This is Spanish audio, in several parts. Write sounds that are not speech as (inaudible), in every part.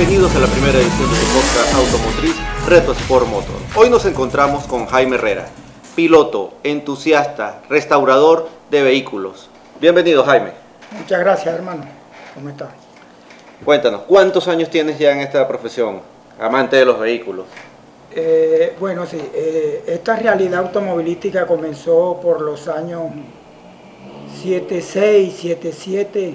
Bienvenidos a la primera edición de su podcast automotriz Reto Sport Motor. Hoy nos encontramos con Jaime Herrera, piloto, entusiasta, restaurador de vehículos. Bienvenido Jaime. Muchas gracias hermano. ¿Cómo estás? Cuéntanos, ¿cuántos años tienes ya en esta profesión, amante de los vehículos? Eh, bueno, sí, eh, esta realidad automovilística comenzó por los años 76, 77,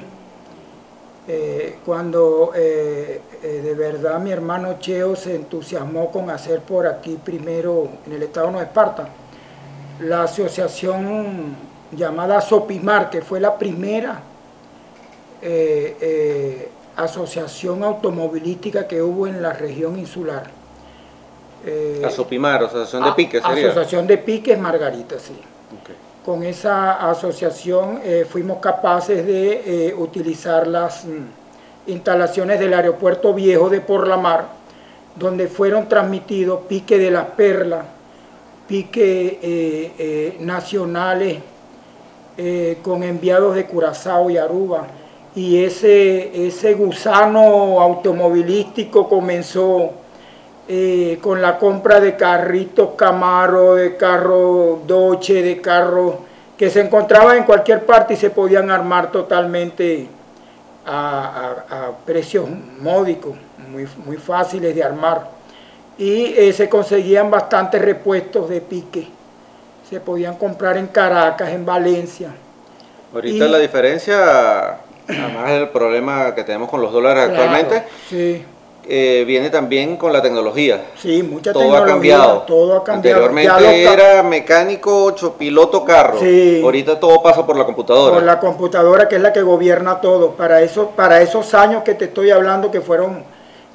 eh, cuando eh, eh, de verdad mi hermano Cheo se entusiasmó con hacer por aquí primero, en el estado de Nueva Esparta, la asociación llamada Sopimar, que fue la primera asociación automovilística que hubo en la región insular. Eh, Asopimar, Asociación de Piques sería. Asociación de Piques Margarita, sí. Con esa asociación eh, fuimos capaces de eh, utilizar las mm, instalaciones del aeropuerto viejo de Porlamar, donde fueron transmitidos pique de las perlas, pique eh, nacionales con enviados de Curazao y Aruba. Y ese, ese gusano automovilístico comenzó eh, con la compra de carritos Camaro, de carro Doche, de carros que se encontraban en cualquier parte y se podían armar totalmente a, a- a precios módicos, muy, muy fáciles de armar. Y eh, se conseguían bastantes repuestos de pique. Se podían comprar en Caracas, en Valencia. Ahorita Y- la diferencia, además del problema que tenemos con los dólares Claro, actualmente, Sí, eh, viene también con la tecnología. sí, mucha todo tecnología. ha cambiado. Todo ha cambiado. Anteriormente los era mecánico, ocho, piloto, carro. Sí. Ahorita todo pasa por la computadora. Por la computadora que es la que gobierna todo. Para, eso, para esos años que te estoy hablando, que fueron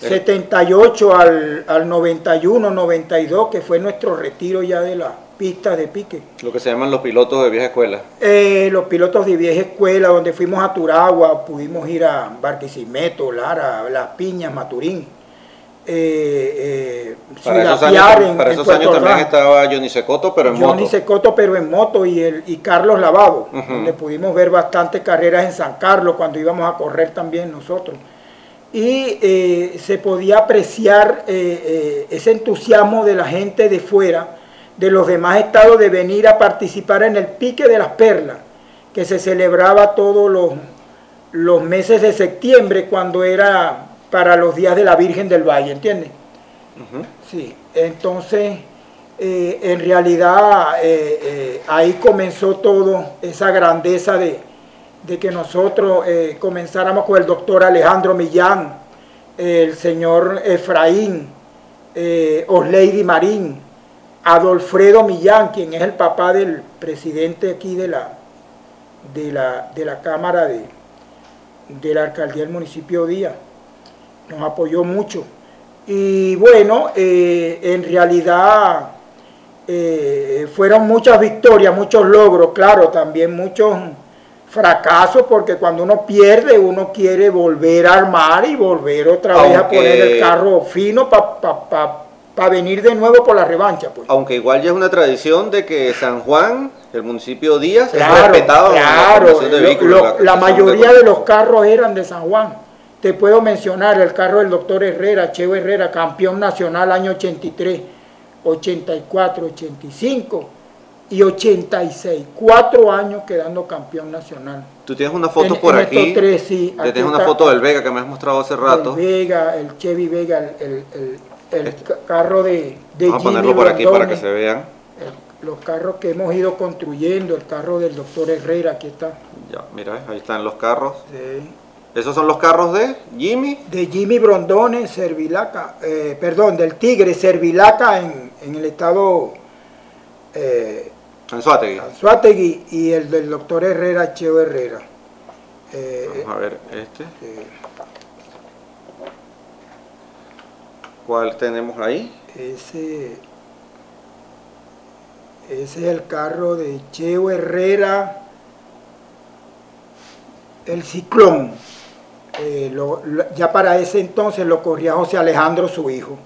El- 78 al, al 91, 92, que fue nuestro retiro ya de las pistas de pique. Lo que se llaman los pilotos de vieja escuela. Eh, los pilotos de vieja escuela, donde fuimos a Turagua, pudimos ir a Barquisimeto, Lara, Las Piñas, Maturín. Eh, eh, Para esos años, Piar en- para en esos Puerto años también estaba Johnny Secoto, pero en Johnny moto. Secoto, pero en moto, y, el, y Carlos Lavado, Ujú. donde pudimos ver bastantes carreras en San Carlos cuando íbamos a correr también nosotros. Y eh, se podía apreciar ese entusiasmo de la gente de fuera, de los demás estados, de venir a participar en el pique de las perlas, que se celebraba todos los, los meses de septiembre cuando era para los días de la Virgen del Valle, ¿entiendes? Sí, entonces eh, en realidad eh, eh, ahí comenzó todo, esa grandeza de, de que nosotros comenzáramos con el doctor Alejandro Millán, el señor Efraín, Osleidy Marín, Adolfredo Millán, quien es el papá del presidente aquí de la, de la, de la Cámara de, de la Alcaldía del municipio Díaz, nos apoyó mucho. Y bueno, eh, en realidad eh, fueron muchas victorias, muchos logros, claro, también muchos fracasos, porque cuando uno pierde, uno quiere volver a armar y volver otra vez a poner el carro fino para venir de nuevo por la revancha. Pues. Aunque igual ya es una tradición de que San Juan, el municipio Díaz, es Claro, respetado en la claro, formación de lo- vehículos, lo- la la mayoría de los carros eran de San Juan. Te puedo mencionar el carro del doctor Herrera, Cheo Herrera, campeón nacional año 83, 84, 85 y 86. Cuatro años quedando campeón nacional. Tú tienes una foto En- por en aquí. tres, sí. Te Aquí tienes una foto del Vega que me has mostrado hace rato. El Vega, el Chevy Vega, el, el- el- el ca- carro de, de Vamos a ponerlo por aquí para que se vean. el- los carros que hemos ido construyendo, el carro del doctor Herrera, aquí está. Ya, mira, ahí están los carros. Sí. Esos son los carros de Jimmy. de Jimmy Brondone, Servilaca, eh, perdón, del Tigre, Servilaca en, en el estado eh, Anzuategui. Anzoátegui y el del doctor Herrera, Cheo Herrera. Eh, Vamos a ver este. eh, ¿Cuál tenemos ahí? ese, ese es el carro de Cheo Herrera, el Ciclón. Eh, lo- lo- ya para ese entonces lo corría José Alejandro, su hijo,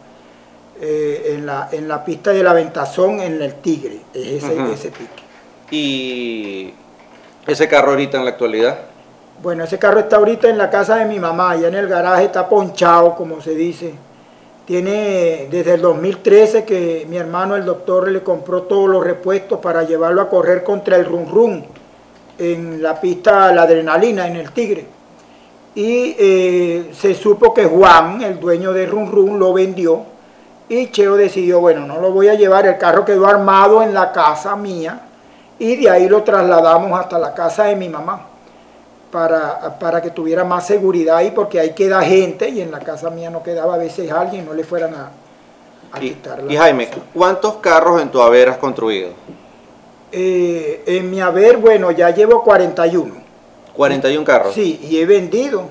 eh, en, la, en la pista de la Ventazón, en el Tigre, es ese, ese pique. Y ese carro ahorita en la actualidad. Bueno, ese carro está ahorita en la casa de mi mamá, allá en el garaje está ponchado, como se dice. Tiene desde el 2013 que mi hermano, el doctor, le compró todos los repuestos para llevarlo a correr contra el run run en la pista La Adrenalina, en el Tigre. Y eh, se supo que Juan, el dueño de Run Run, lo vendió. Y Cheo decidió, bueno, no lo voy a llevar, el carro quedó armado en la casa mía y de ahí lo trasladamos hasta la casa de mi mamá para, para que tuviera más seguridad ahí porque ahí queda gente y en la casa mía no quedaba a veces alguien, no le fueran a, a y, Y Jaime, ¿cuántos carros en tu haber has construido? Eh, en mi haber, bueno, ya llevo 41. 41 carros. Sí, y he vendido.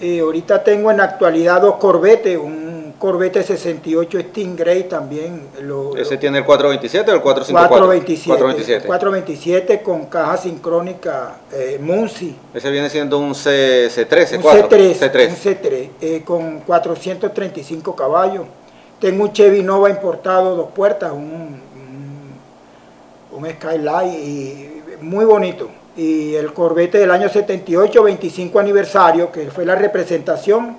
Eh, ahorita tengo en la actualidad dos Corvettes, un Corvette 68 Stingray también. ¿Ese tiene el 427 o el 454? 427. 427. 427 con caja sincrónica eh, Munsi. Ese viene siendo un C, C3, C4. Un C3, C3. Un C3 eh, con 435 caballos. Tengo un Chevy Nova importado, dos puertas, un, un, un Skyline y muy bonito y el Corvette del año 78, 25 aniversario, que fue la representación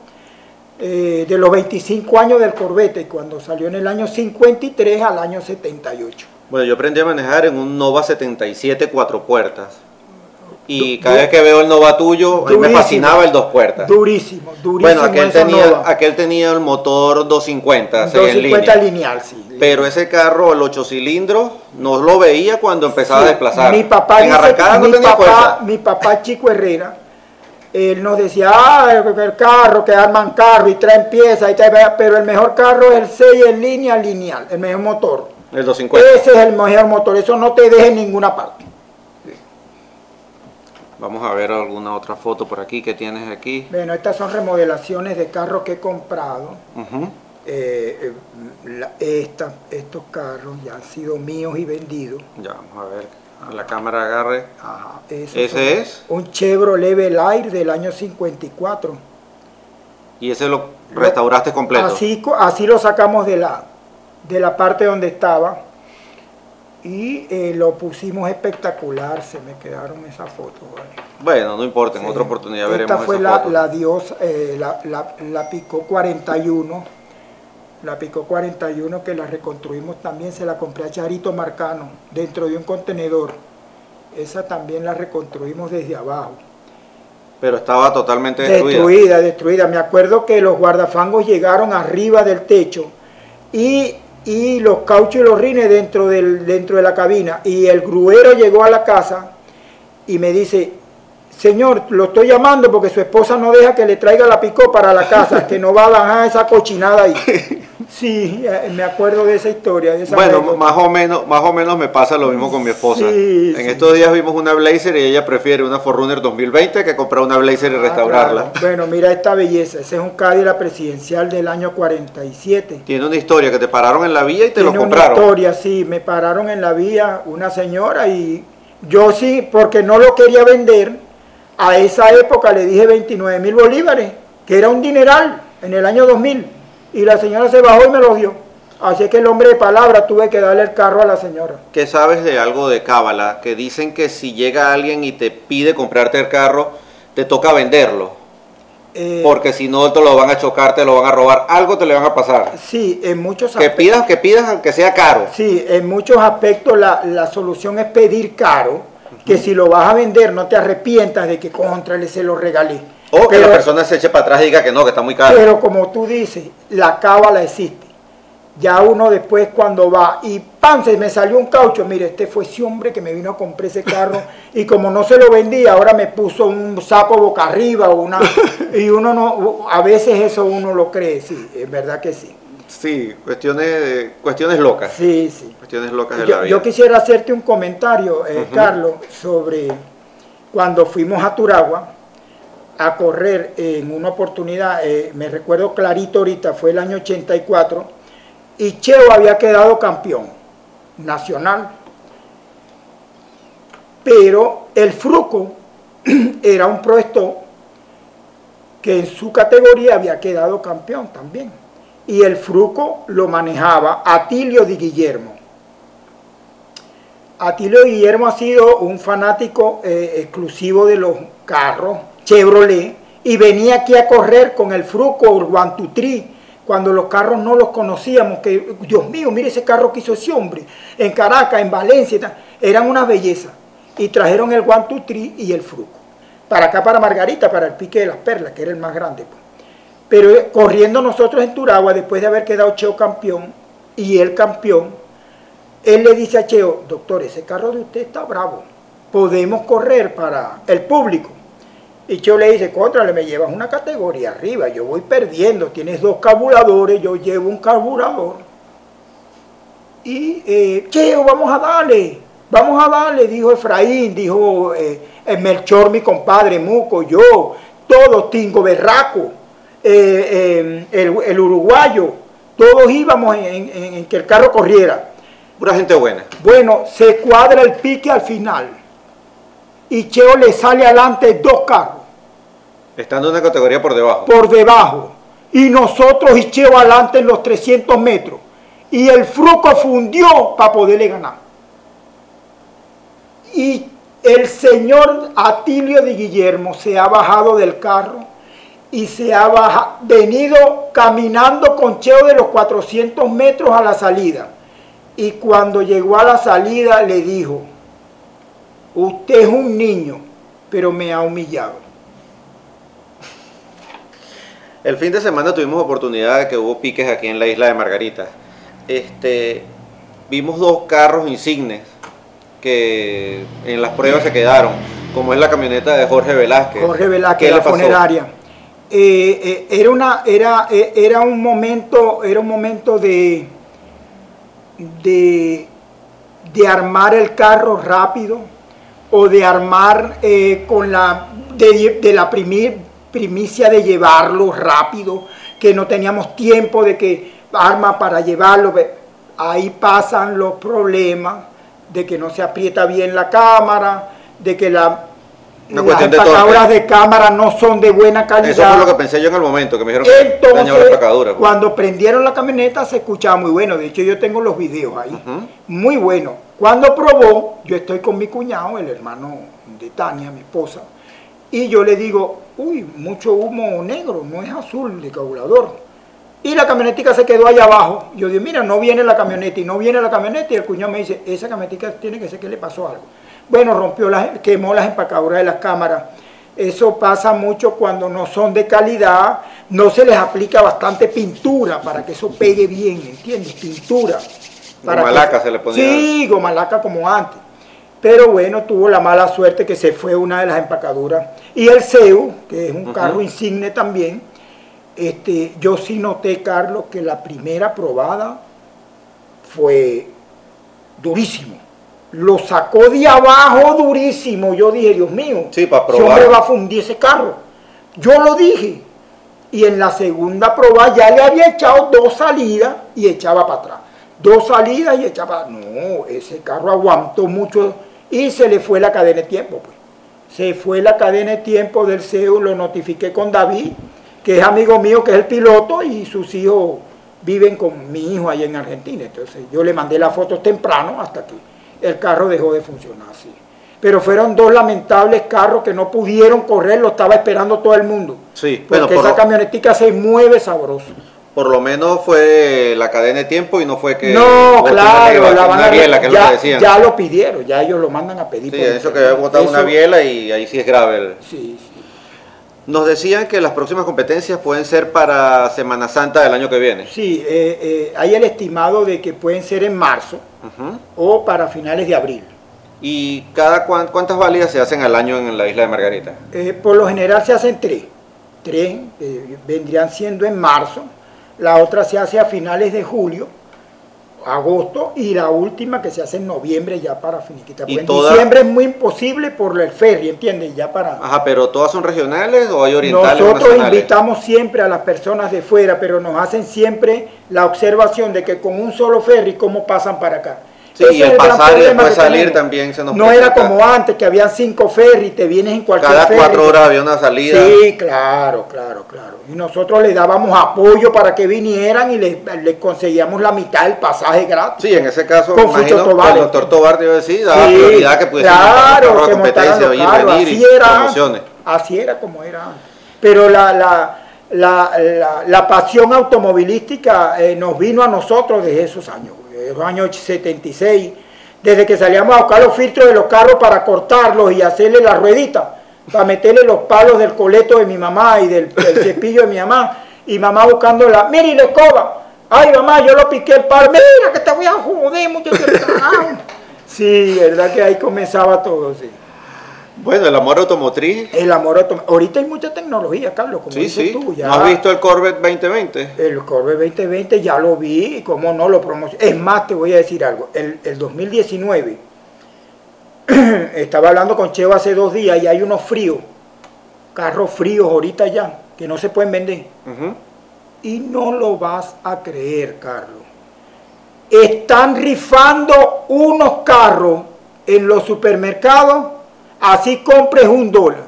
eh, de los 25 años del Corvette, cuando salió en el año 53 al año 78. Bueno, yo aprendí a manejar en un Nova 77 cuatro puertas. Y cada vez que veo el Nova tuyo, me fascinaba el dos puertas. Durísimo, durísimo. Bueno, aquel tenía, aquel tenía el motor 250, 250 lineal, sí. Pero ese carro, el 8 cilindros, no lo veía cuando empezaba a desplazar. Mi papá, en arrancada no mi, tenía papá mi papá Chico Herrera, él nos decía, ah, el carro, que arman carro y traen piezas, y pero el mejor carro es el 6 en línea lineal, el mejor motor. El 250. Ese es el mejor motor, eso no te deja en ninguna parte. Vamos a ver alguna otra foto por aquí que tienes aquí. Bueno, estas son remodelaciones de carros que he comprado. Eh, eh, estos carros ya han sido míos y vendidos. Ya, vamos a ver. A la cámara agarre. ¿Ese es? Un Chevrolet Air del año 54. ¿Y ese lo restauraste completo? Así, así lo sacamos de la, de la parte donde estaba y eh, lo pusimos espectacular, se me quedaron esas fotos. Bueno, no importa, en otra oportunidad veremos Esta fue la, la, Dios, eh, la, la, la, Picó 41, la Picó 41 que la reconstruimos también, se la compré a Charito Marcano, dentro de un contenedor. Esa también la reconstruimos desde abajo. Pero estaba totalmente destruida. Destruida, destruida. Me acuerdo que los guardafangos llegaron arriba del techo y y los cauchos y los rines dentro, del, dentro de la cabina. Y el gruero llegó a la casa y me dice, señor, lo estoy llamando porque su esposa no deja que le traiga la picó para la casa, que no va a bajar esa cochinada ahí. (laughs) Sí, eh, me acuerdo de esa historia. bueno, más o, menos, más o menos me pasa lo mismo con mi esposa. en estos días vimos una Blazer y ella prefiere una Forerunner 2020 que comprar una Blazer y ah, restaurarla. Bueno, mira esta belleza. Ese es un Cadillac presidencial del año 47. Tiene una historia que te pararon en la vía y te lo compraron. Tiene una historia, sí. Me pararon en la vía una señora y yo sí, porque no lo quería vender. A esa época le dije 29 mil bolívares, que era un dineral en el año 2000 y la señora se bajó y me lo dio. Así que el hombre de palabra tuve que darle el carro a la señora. ¿Qué sabes de algo de Cábala? Que dicen que si llega alguien y te pide comprarte el carro, te toca venderlo. Eh, porque si no te lo van a chocar, te lo van a robar, algo te le van a pasar. Sí, en muchos aspectos. Que pidas, que pidas aunque sea caro. Sí, en muchos aspectos la, solución es pedir caro, que si lo vas a vender no te arrepientas de que contra se lo regalé. O que la persona se eche para atrás y diga que no, que está muy caro. Pero como tú dices, la cábala existe. Ya uno después cuando va y ¡pam! se me salió un caucho. Mire, este fue ese hombre que me vino a comprar ese carro y como no se lo vendía, ahora me puso un sapo boca arriba o una... Y uno no, a veces eso uno lo cree, sí, es verdad que sí. Sí, cuestiones, cuestiones locas. Sí, sí. Cuestiones locas de yo, la vida. Yo quisiera hacerte un comentario, eh, Carlos, sobre cuando fuimos a Turagua a correr en una oportunidad, eh, me recuerdo clarito ahorita, fue el año 84, y Cheo había quedado campeón nacional. Pero el Fruco (clears throat) era un proesto que en su categoría había quedado campeón también. Y el Fruco lo manejaba Atilio Di Guillermo. Atilio Guillermo ha sido un fanático eh, exclusivo de los carros Chevrolet y venía aquí a correr con el Fruco, el Guantutri, cuando los carros no los conocíamos, que Dios mío, mire ese carro que hizo ese hombre, en Caracas, en Valencia, eran una belleza. Y trajeron el Guantutri y el Fruco. Para acá, para Margarita, para el Pique de las Perlas, que era el más grande. Pues. Pero eh, corriendo nosotros en Turagua, después de haber quedado Cheo campeón y él campeón, él le dice a Cheo, doctor, ese carro de usted está bravo, podemos correr para el público. Y Cheo le dice, contra, me llevas una categoría arriba, yo voy perdiendo, tienes dos carburadores, yo llevo un carburador. Y eh, Cheo, vamos a darle, vamos a darle, dijo Efraín, dijo eh, Melchor, mi compadre, Muco, yo, todos, Tingo Berraco, eh, el, uruguayo, todos íbamos en, en que el carro corriera. Pura gente buena. Bueno, se cuadra el pique al final y Cheo le sale adelante dos carros. Estando en una categoría por debajo. Por debajo. Y nosotros y Cheo adelante en los 300 metros. Y el Fruco fundió para poderle ganar. Y el señor Atilio de Guillermo se ha bajado del carro y se ha venido caminando con Cheo de los 400 metros a la salida. Y cuando llegó a la salida le dijo, Usted es un niño, pero me ha humillado. El fin de semana tuvimos oportunidad de que hubo piques aquí en la isla de Margarita. Este, vimos dos carros insignes que en las pruebas se quedaron, como es la camioneta de Jorge Velázquez. Jorge Velázquez, la funeraria. Eh, eh, era, una, era, eh, era un momento, era un momento de, de, de armar el carro rápido, o de armar eh, con la, de, la primicia de llevarlo rápido, que no teníamos tiempo de que arma para llevarlo. Ahí pasan los problemas de que no se aprieta bien la cámara, de que la, las empacaduras de, cámara no son de buena calidad. Eso fue lo que pensé yo en el momento, que me dijeron Entonces, que la empacadura. Pues. Cuando prendieron la camioneta se escuchaba muy bueno. De hecho, yo tengo los videos ahí. Muy bueno. Cuando probó, yo estoy con mi cuñado, el hermano de Tania, mi esposa, y yo le digo, uy, mucho humo negro, no es azul de calculador. Y la camionetica se quedó allá abajo. Yo digo, mira, no viene la camioneta, y no viene la camioneta, y el cuñado me dice, esa camionetica tiene que ser que le pasó algo. Bueno, rompió las, quemó las empacaduras de las cámaras. Eso pasa mucho cuando no son de calidad, no se les aplica bastante pintura para que eso pegue bien, ¿entiendes? Pintura. Para gomalaca se le ponía. Sí, gomalaca como antes. Pero bueno, tuvo la mala suerte que se fue una de las empacaduras. Y el CEU, que es un carro insigne también, este, yo sí noté, Carlos, que la primera probada fue durísimo lo sacó de abajo durísimo. Yo dije, Dios mío, sí, para probar. hombre va a fundir ese carro. Yo lo dije. Y en la segunda prueba ya le había echado dos salidas y echaba para atrás. Dos salidas y echaba. No, ese carro aguantó mucho y se le fue la cadena de tiempo. Pues. Se fue la cadena de tiempo del CEO, lo notifiqué con David, que es amigo mío, que es el piloto, y sus hijos viven con mi hijo ahí en Argentina. Entonces yo le mandé las fotos temprano hasta aquí el carro dejó de funcionar así. Pero fueron dos lamentables carros que no pudieron correr, lo estaba esperando todo el mundo. Sí, porque esa camionetica se mueve sabroso. Por lo menos fue la cadena de tiempo y no fue que... No, claro, la van a biela, que ya, lo que ya lo pidieron, ya ellos lo mandan a pedir. Sí, eso que había botado una biela y ahí sí es grave. Sí, sí. Nos decían que las próximas competencias pueden ser para Semana Santa del año que viene. Sí, eh, eh, hay el estimado de que pueden ser en marzo o para finales de abril. ¿Y cada cuántas válidas se hacen al año en la isla de Margarita? Eh, por lo general se hacen tres. Tres vendrían siendo en marzo, la otra se hace a finales de julio, agosto, y la última que se hace en noviembre ya para finiquitar. en diciembre es muy imposible por el ferry, ¿entiendes? Ya para... Ajá, pero ¿todas son regionales o hay orientales Nosotros invitamos siempre a las personas de fuera, pero nos hacen siempre la observación de que con un solo ferry, ¿cómo pasan para acá? Sí, y el pasar y después salir también se nos No era como antes, que habían cinco ferries, te vienes en cualquier Cada cuatro horas había una salida. Sí, claro, claro, claro. Y nosotros le dábamos apoyo para que vinieran y les conseguíamos la mitad del pasaje gratis. Sí, en ese caso, con imagino que el doctor Tobar te iba a decir, daba prioridad que pudiese claro, la competencia, venir, venir así y era, promociones. Así era como era antes. Pero la, la, la, la, pasión automovilística eh, nos vino a nosotros desde esos años los años 76, desde que salíamos a buscar los filtros de los carros para cortarlos y hacerle la ruedita, para meterle los palos del coleto de mi mamá y del, cepillo de mi mamá, y mamá buscando la, mire la escoba, ay mamá, yo lo piqué el palo, mira que te voy a joder, muchacho. (laughs) sí, verdad que ahí comenzaba todo, sí. Bueno, el amor automotriz. El amor automotriz. Ahorita hay mucha tecnología, Carlos, como sí, sí. tú. Ya, ¿No has visto el Corvette 2020? El Corvette 2020 ya lo vi y como no lo promocioné. Es más, te voy a decir algo. El, el 2019, (clears throat) estaba hablando con Cheo hace dos días y hay unos fríos, carros fríos ahorita ya, que no se pueden vender. Y no lo vas a creer, Carlos. Están rifando unos carros en los supermercados así compres un dólar.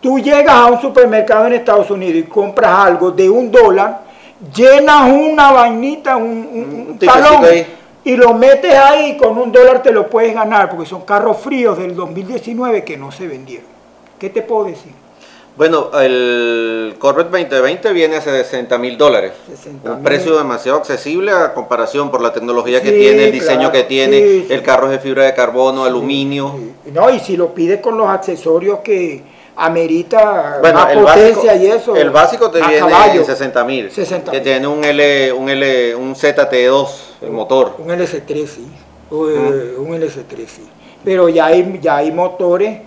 Tú llegas a un supermercado en Estados Unidos y compras algo de un dólar, llenas una vainita, un, talón y lo metes ahí y con un dólar te lo puedes ganar porque son carros fríos del 2019 que no se vendieron. ¿Qué te puedo decir? Bueno, el Corvette 2020 viene a 60 mil dólares. Un precio demasiado accesible a comparación por la tecnología que tiene, el diseño que tiene, el carro es de fibra de carbono, aluminio. No, y si lo pides con los accesorios que amerita más potencia y eso. El básico te viene en 60 mil. Que tiene un L, un L, un ZT2, el motor. Un LS3, sí. Un LS3, sí. Pero ya hay, ya hay motores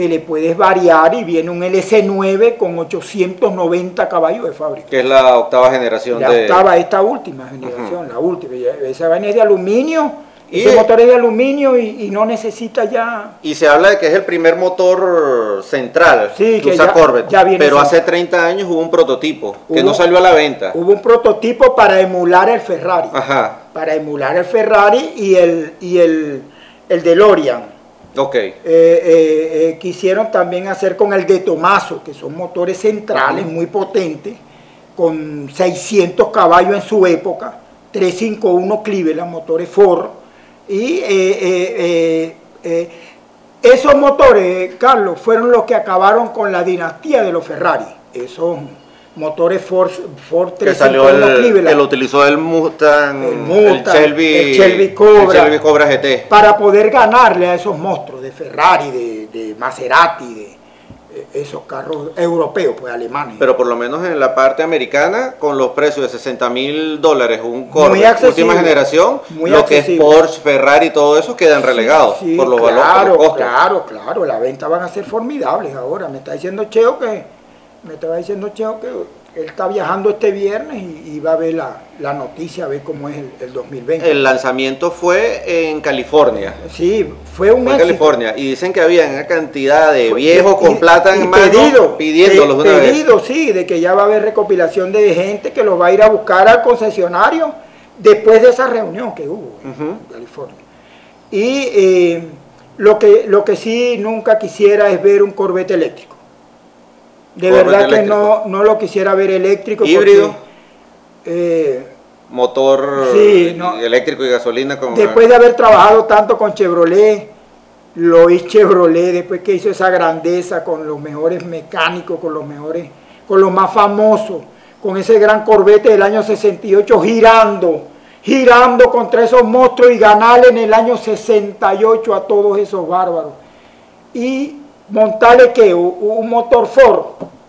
que le puedes variar y viene un LS9 con 890 caballos de fábrica. Que es la octava generación la octava, esta última generación, la última. Esa vaina es de aluminio, y ese motor es de aluminio y, no necesita ya... Y se habla de que es el primer motor central sí, que, usa Corvette, pero hace 30 años hubo un prototipo que no salió a la venta. Hubo un prototipo para emular el Ferrari. Ajá. Para emular el Ferrari y el, y el, el DeLorean Ok. Eh, eh, eh, quisieron también hacer con el de Tomaso, que son motores centrales muy potentes, con 600 caballos en su época, 351 Cleveland, motores Ford. Y esos motores, Carlos, fueron los que acabaron con la dinastía de los Ferrari. Esos motores Ford, Ford que salió el, que lo utilizó el Mustang, el, Shelby, Cobra, GT para poder ganarle a esos monstruos de Ferrari, de, de Maserati, de eh, esos carros europeos, pues alemanes. Pero por lo menos en la parte americana, con los precios de 60 mil dólares, un Corvette última generación, lo que es Porsche, Ferrari y todo eso quedan relegados por los valores. Claro, claro, la venta van a ser formidables ahora. Me está diciendo Cheo que me estaba diciendo Cheo que él está viajando este viernes y, va a ver la, noticia, a ver cómo es el, 2020. El lanzamiento fue en California. Sí, fue un fue en California. Y dicen que había una cantidad de viejos con plata en mano pedido, pidiéndolos de, pedido, sí, de que ya va a haber recopilación de gente que los va a ir a buscar al concesionario después de esa reunión que hubo en California. Y eh, lo, que, lo que sí nunca quisiera es ver un Corvette eléctrico. De verdad que no, no lo quisiera ver eléctrico. Híbrido. Eh, motor eléctrico y gasolina. después de haber trabajado tanto con Chevrolet, lo hice Chevrolet, después que hizo esa grandeza con los mejores mecánicos, con los mejores, con los más famosos, con ese gran Corvette del año 68 girando, girando contra esos monstruos y ganarle en el año 68 a todos esos bárbaros. Y montarle que un motor Ford,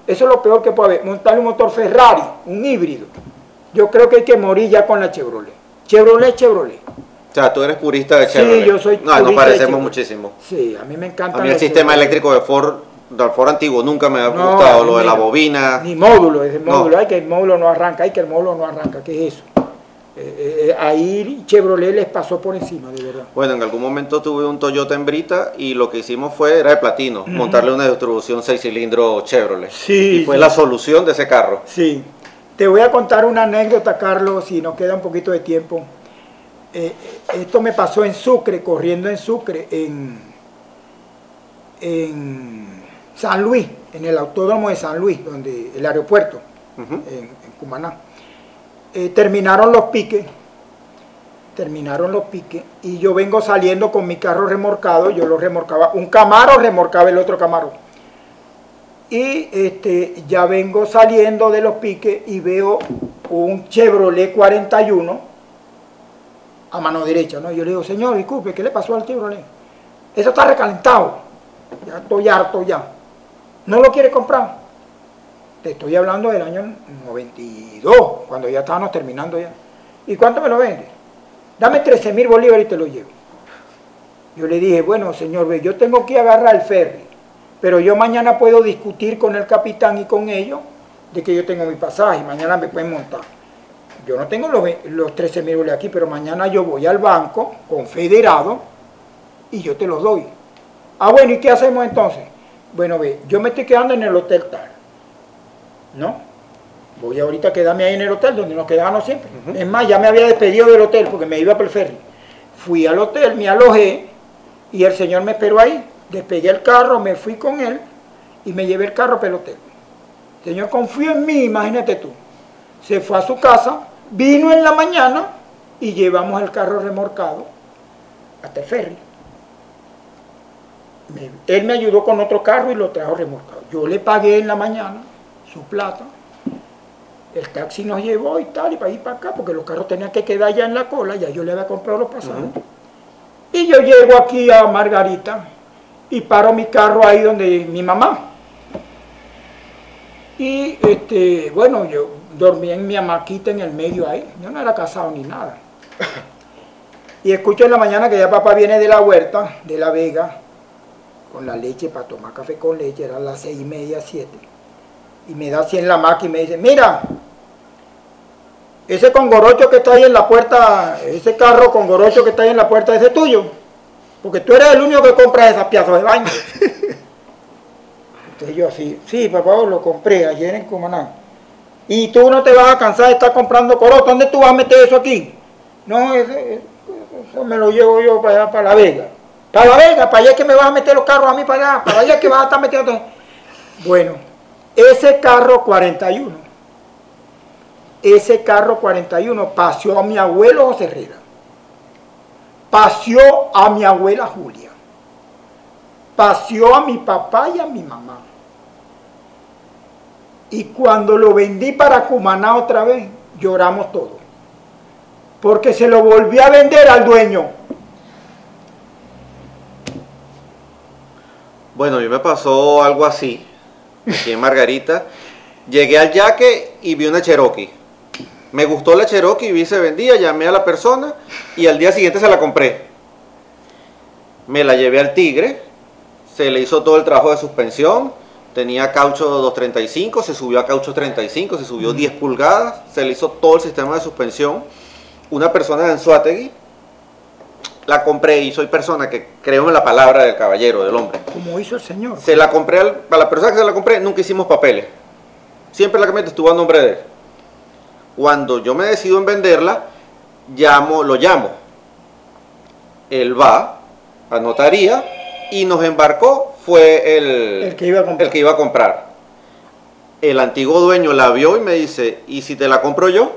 eso es lo peor que puede haber, montarle un motor Ferrari, un híbrido. Yo creo que hay que morir ya con la Chevrolet. Chevrolet, Chevrolet. O sea, tú eres purista de Chevrolet. Sí, yo soy No, nos parecemos muchísimo. Sí, a mí me encanta. A mí el sistema eléctrico de Ford, del Ford antiguo nunca me ha gustado, lo de la bobina. Ni módulo, es el módulo, hay que el módulo no arranca, hay que el módulo no arranca, ¿qué es eso? Eh, eh, ahí Chevrolet les pasó por encima, de verdad. Bueno, en algún momento tuve un Toyota en Brita y lo que hicimos fue, era de platino, montarle una distribución 6 cilindros Chevrolet. Sí. Y fue la solución de ese carro. Sí. Te voy a contar una anécdota, Carlos, si nos queda un poquito de tiempo. eh, esto me pasó en Sucre, corriendo en Sucre, en, en San Luis, en el autódromo de San Luis, donde el aeropuerto, en, Cumaná. Eh, terminaron los piques, terminaron los piques, y yo vengo saliendo con mi carro remorcado, yo lo remorcaba, un camaro remorcaba el otro camaro. Y este, ya vengo saliendo de los piques y veo un Chevrolet 41 a mano derecha, ¿no? Yo le digo, señor, disculpe, ¿qué le pasó al Chevrolet? Eso está recalentado, ya estoy harto ya. ¿No lo quiere comprar? Te estoy hablando del año 92, cuando ya estábamos terminando ya. ¿Y cuánto me lo vende? Dame 13 mil bolívares y te lo llevo. Yo le dije, bueno, señor, yo tengo que agarrar el ferry, pero yo mañana puedo discutir con el capitán y con ellos de que yo tengo mi pasaje, mañana me pueden montar yo no tengo los, los 13 mil aquí, pero mañana yo voy al banco confederado y yo te los doy. Ah, bueno, ¿y qué hacemos entonces? Bueno, ve, yo me estoy quedando en el hotel tal. ¿No? Voy ahorita a quedarme ahí en el hotel donde nos quedábamos siempre. Es más, ya me había despedido del hotel porque me iba por el ferry. Fui al hotel, me alojé y el señor me esperó ahí. Despegué el carro, me fui con él y me llevé el carro para el hotel. El señor confío en mí, imagínate tú. Se fue a su casa, Vino en la mañana y llevamos el carro remorcado hasta el ferry. él me ayudó con otro carro y lo trajo remorcado. Yo le pagué en la mañana su plata. El taxi nos llevó y tal, y para ir para acá, porque los carros tenían que quedar ya en la cola, ya yo le había comprado los pasajes. Y yo llego aquí a Margarita y paro mi carro ahí donde mi mamá. Y este, bueno, yo dormía en mi amaquita en el medio ahí. Yo no era casado ni nada. Y escucho en la mañana que ya papá viene de la huerta, de la vega, con la leche para tomar café con leche, eran las seis y media, siete. Y me da así en la máquina y me dice, mira, ese congorocho que está ahí en la puerta, ese carro congorocho que está ahí en la puerta, ese es tuyo. Porque tú eres el único que compra esas piezas de baño. (laughs) Entonces yo así, sí, papá, lo compré ayer en Cumaná. Y tú no te vas a cansar de estar comprando coroto. ¿Dónde tú vas a meter eso aquí? No, eso, me lo llevo yo para allá, para La Vega. Para La Vega, para allá que me vas a meter los carros a mí para allá. Para allá que vas a estar metiendo... Bueno, ese carro 41, ese carro 41 paseó a mi abuelo José Herrera. Paseó a mi abuela Julia. Paseó a mi papá y a mi mamá y cuando lo vendí para Cumaná otra vez, lloramos todos. Porque se lo volví a vender al dueño. Bueno, a mí me pasó algo así, aquí en Margarita. Llegué al yaque y vi una Cherokee. Me gustó la Cherokee vi se vendía, llamé a la persona y al día siguiente se la compré. Me la llevé al Tigre, se le hizo todo el trabajo de suspensión, tenía caucho 235, se subió a caucho 35, se subió 10 pulgadas, se le hizo todo el sistema de suspensión. Una persona de Anzuategui la compré y soy persona que creo en la palabra del caballero, del hombre. Como hizo el señor. Se la compré, a la persona que se la compré, nunca hicimos papeles. Siempre la camioneta estuvo a nombre de él. Cuando yo me decido en venderla, llamo, lo llamo. Él va a notaría y nos embarcó fue el, que iba el que iba a comprar. El antiguo dueño la vio y me dice, ¿y si te la compro yo?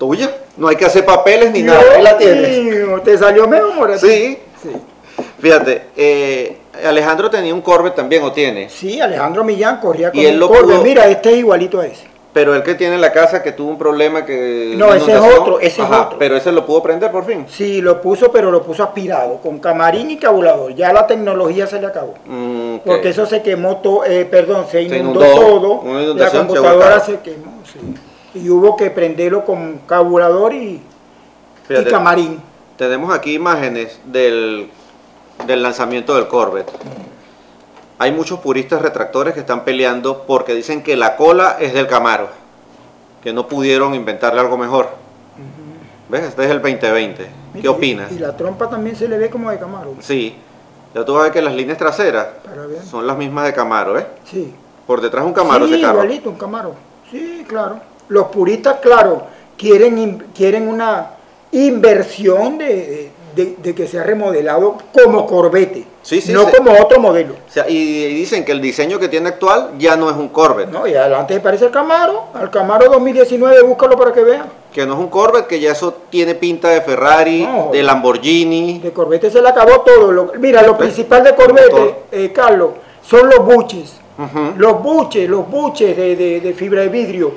Tuya. No hay que hacer papeles ni nada. Ahí la tienes. ¿Te salió mejor? Sí. sí. Fíjate, eh, Alejandro tenía un Corvette también, ¿o tiene? Sí, Alejandro Millán corría con un Corvette. Mira, este es igualito a ese. Pero el que tiene la casa que tuvo un problema que... No, ese es otro, ese es otro. Pero ese lo pudo prender por fin. Sí, lo puso, pero lo puso aspirado, con camarín y cabulador. Ya la tecnología se le acabó. Mm, Porque eso se quemó todo, eh, perdón, se inundó, todo. La computadora se quemó, sí. Y hubo que prenderlo con cabulador y, camarín. Tenemos aquí imágenes del, del lanzamiento del Corvette. Hay muchos puristas retractores que están peleando porque dicen que la cola es del Camaro, que no pudieron inventarle algo mejor. ¿Ves? Este es el 2020. ¿Qué opinas? Y la trompa también se le ve como de Camaro. Sí. Ya tú vas a ver que las líneas traseras son las mismas de Camaro, ¿eh? Sí. Por detrás un Camaro sí, ese carro. igualito, un Camaro. Sí, claro. Los puristas, claro, quieren, quieren una inversión de, de- de que sea remodelado como Corvette, Sí, sí, no sí. como otro modelo. O sea, y, y dicen que el diseño que tiene actual ya no es un Corvette. No, y adelante se parece al Camaro, al Camaro 2019, búscalo para que vean. Que no es un Corvette, que ya eso tiene pinta de Ferrari, No. de Lamborghini. De Corvette se le acabó todo. Lo- mira, lo principal de Corvette, eh, Carlos, son los buches. Los buches, los buches de, de- de fibra de vidrio.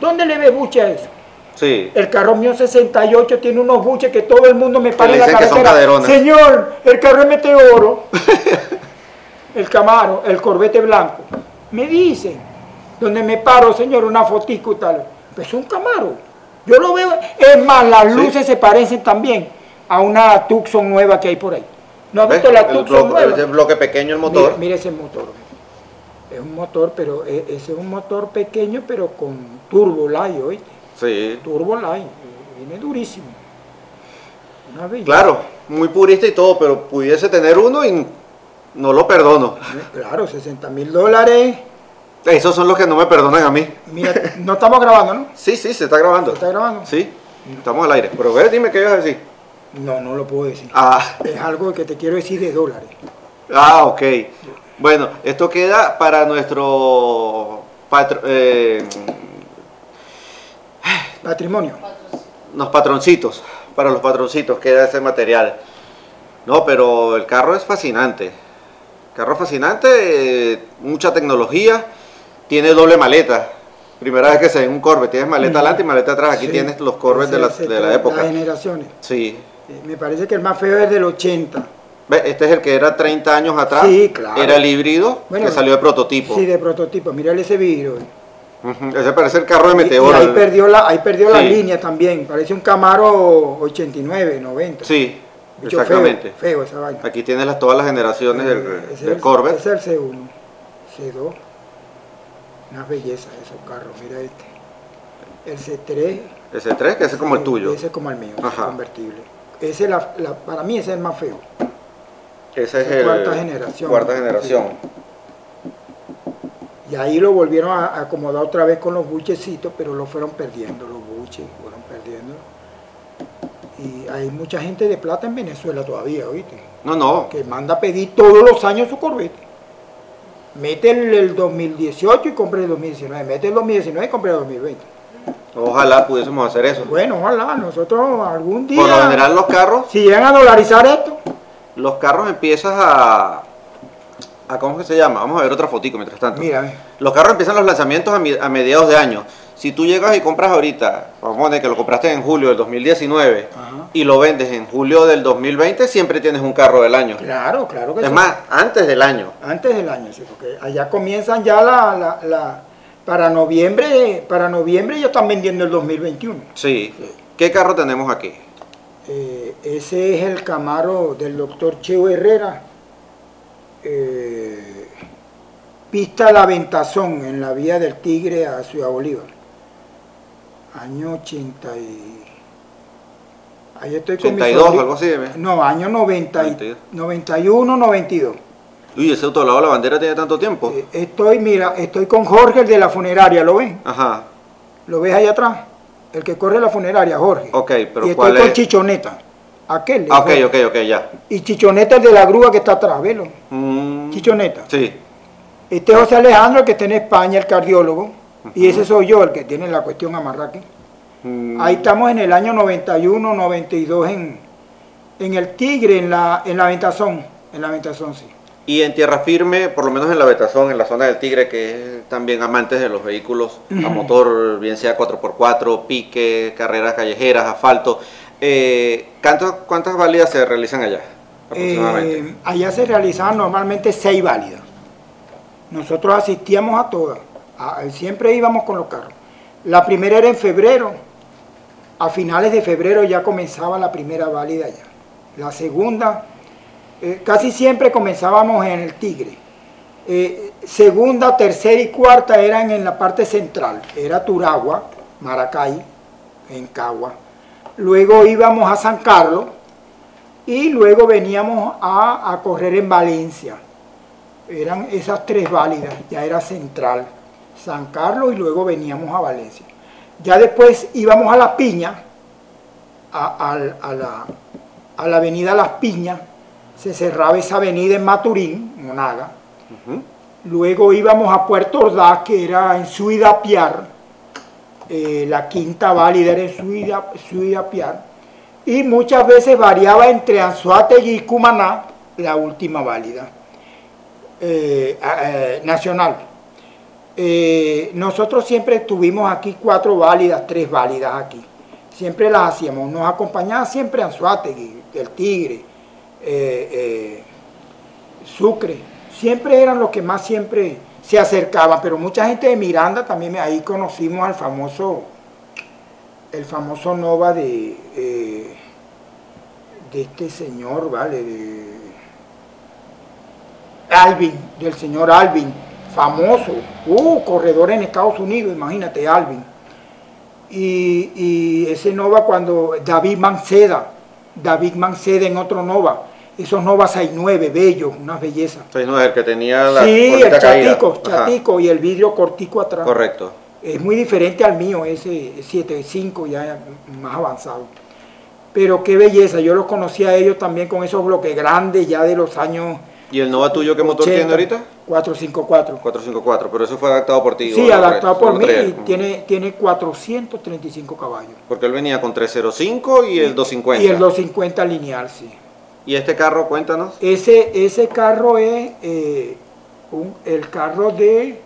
¿Dónde le ves buche a eso? Sí. El carro mío 68 tiene unos buches que todo el mundo me en la carretera. Señor, el carro es meteoro. (laughs) el Camaro, el Corvette blanco. Me dicen, donde me paro, señor, una fotico y tal. Pues es un Camaro. Yo lo veo. Es más, las Sí. luces se parecen también a una Tucson nueva que hay por ahí. ¿No has ¿Ves? visto la El Tucson bloque, nueva? ese bloque pequeño el motor. mira ese motor. Es un motor, pero e- ese es un motor pequeño, pero con turbo light, ¿oíste? Sí. Turbo Line, viene durísimo. Una. Claro, muy purista y todo, pero pudiese tener uno y no lo perdono. Claro, 60 mil dólares. Esos son los que no me perdonan a mí. Mira, no estamos grabando, ¿no? Sí, sí, se está grabando. ¿Se está grabando? Sí, estamos al aire. Pero ve, dime qué ibas a decir. No, no lo puedo decir. Ah, Es algo que te quiero decir de dólares. ah ok. Bueno, esto queda para nuestro patro- eh, Patrimonio. los patroncitos. Para los patroncitos queda ese material. No, pero el carro es fascinante. Carro fascinante, eh, mucha tecnología, tiene doble maleta. Primera vez que se ve un Corvette, tienes maleta adelante y maleta atrás. Aquí Sí. tienes los Corvettes de la, de la época. Las generaciones. Sí. Eh, Me parece que el más feo es del 80. Este es el que era 30 años atrás. Sí, claro. Era el híbrido Bueno, que salió de prototipo. Sí, de prototipo. Mírale ese vidrio. Ese parece el carro de Y- Meteoro. Y, ahí el- perdió la, ahí perdió la línea también. Parece un Camaro 89, 90. Sí, exactamente. Feo, feo esa vaina. Aquí tienes las, todas las generaciones del, Eh, del Corvette. Ese es el C1, C2. Una belleza esos carros, mira este. El C3. Ese 3, que ese es como el tuyo. Ese es como el mío, Ajá. convertible. Ese es la, la- para mí ese es el más feo. Ese es el cuarta generación. Cuarta generación. Y ahí lo volvieron a acomodar otra vez con los buchecitos, pero lo fueron perdiendo, los buches, fueron perdiendo. Y hay mucha gente de plata en Venezuela todavía, ¿oíste? No, no. que manda a pedir todos los años su Corvette. Mete el, el 2018 y compre el 2019. Mete el 2019 y compre el 2020. Ojalá pudiésemos hacer eso. Bueno, ojalá, nosotros algún día, Por lo general los carros, si llegan a dolarizar esto, los carros empiezas a, a ¿cómo es que se llama? Vamos a ver otra fotico mientras tanto. mira, Los carros empiezan los lanzamientos a, mi- a mediados de año. Si tú llegas y compras ahorita, vamos a poner que lo compraste en julio del 2019 Ajá. y lo vendes en julio del 2020, siempre tienes un carro del año. claro, claro que Es sí. más, antes del año. Antes del año, sí, porque allá comienzan ya la, la, la- para noviembre, para noviembre ya están vendiendo el 2021. Sí. ¿Qué carro tenemos aquí? Eh, ese es el Camaro del doctor Cheo Herrera. eh, pista La Ventazón en la vía del Tigre a Ciudad Bolívar. Año 80 y... Ahí estoy con mi 82, algo así. ¿ve? No, año 90 y- 92. 91, 92. Uy, ese autolavado de la bandera tiene tanto tiempo. Eh, Estoy, mira, estoy con Jorge, el de la funeraria, ¿lo ven? Ajá. ¿Lo ves ahí atrás? El que corre la funeraria, Jorge. Ok, pero y estoy ¿cuál con es? Chichoneta. Aquel. Ah, ok, ok, ok, ya. Y Chichoneta el de la grúa que está atrás, velo. Mm, Chichoneta. Sí. Este es José Alejandro, el que está en España, el cardiólogo. Y ese soy yo, el que tiene la cuestión amarraque. Mm, Ahí estamos en el año 91, 92 en, en el Tigre, en la, en la Ventazón. En la Ventazón, sí. Y en tierra firme, por lo menos en la Betazón, en la zona del Tigre, que es también amantes de los vehículos a motor, bien sea 4x4, pique, carreras callejeras, asfalto. Eh, ¿cuántas, ¿Cuántas válidas se realizan allá? Aproximadamente. Eh, allá se realizaban normalmente seis válidas. Nosotros asistíamos a todas. A- siempre íbamos con los carros. La primera era en febrero. A finales de febrero ya comenzaba la primera válida ya. La segunda, eh, casi siempre comenzábamos en el Tigre. Eh, segunda, tercera y cuarta eran en la parte central. Era Turagua, Maracay, en Cagua. Luego íbamos a San Carlos y luego veníamos a, correr en Valencia. Eran esas tres válidas, ya era central, San Carlos y luego veníamos a Valencia. Ya después íbamos a La Piña a la avenida Las Piñas, se cerraba esa avenida en Maturín, Monaga. Luego íbamos a Puerto Ordaz, que era en Suidapiar, eh, la quinta válida era en Suidapiar, y muchas veces variaba entre Anzuategui y Cumaná, la última válida eh, eh, nacional. nosotros siempre tuvimos aquí cuatro válidas, tres válidas aquí. Siempre las hacíamos. Nos acompañaba siempre Anzuategui, el Tigre, Sucre, siempre eran los que más siempre se acercaban, pero mucha gente de Miranda también, ahí conocimos al famoso, el famoso Nova de, eh, de este señor, ¿vale? De Alvin, del señor Alvin, famoso, uh, corredor en Estados Unidos, imagínate, Alvin. Y, y ese Nova cuando David Manceda, David Manceda en otro Nova, esos Nova 69, bellos, unas bellezas. 69, el que tenía la Sí, el chatico, chatico y el vidrio cortico atrás. Correcto. Es muy diferente al mío, ese 75 ya más avanzado. Pero qué belleza, yo los conocí a ellos también con esos bloques grandes ya de los años... ¿Y el Nova tuyo qué motor tiene ahorita? 454. 454, pero eso fue adaptado por ti. Sí, adaptado por mí y tiene, tiene 435 caballos. Porque él venía con 305 y el 250. Y el 250 lineal, sí. ¿Y este carro, cuéntanos? Ese, ese carro es eh, el carro de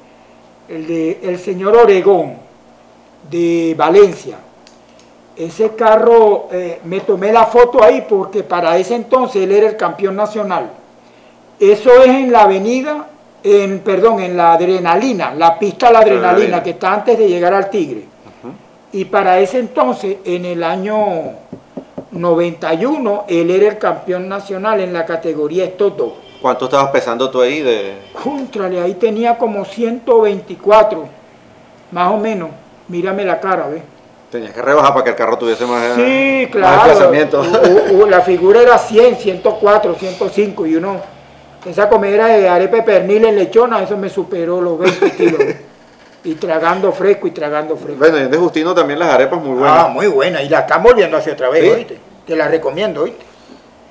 el, de el señor Oregón, de Valencia. Ese carro, eh, me tomé la foto ahí porque para ese entonces él era el campeón nacional. Eso es en la avenida, en, perdón, en la adrenalina, la pista la adrenalina, que está antes de llegar al Tigre. Y para ese entonces, en el año 91 él era el campeón nacional en la categoría estos dos. ¿Cuánto estabas pesando tú ahí? de? Contrale, ahí tenía como 124, más o menos. Mírame la cara, ¿ves? Tenías que rebajar para que el carro tuviese más, sí, claro. la figura era 100, 104, 105 y uno, esa comida de arepe pernil en lechona, eso me superó los 20 kilos. y tragando fresco y tragando fresco. Bueno, y de Justino también las arepas muy buenas. Ah, muy buenas. Y la están volviendo hacia otra vez, ¿oíste? Te las recomiendo, ¿oíste?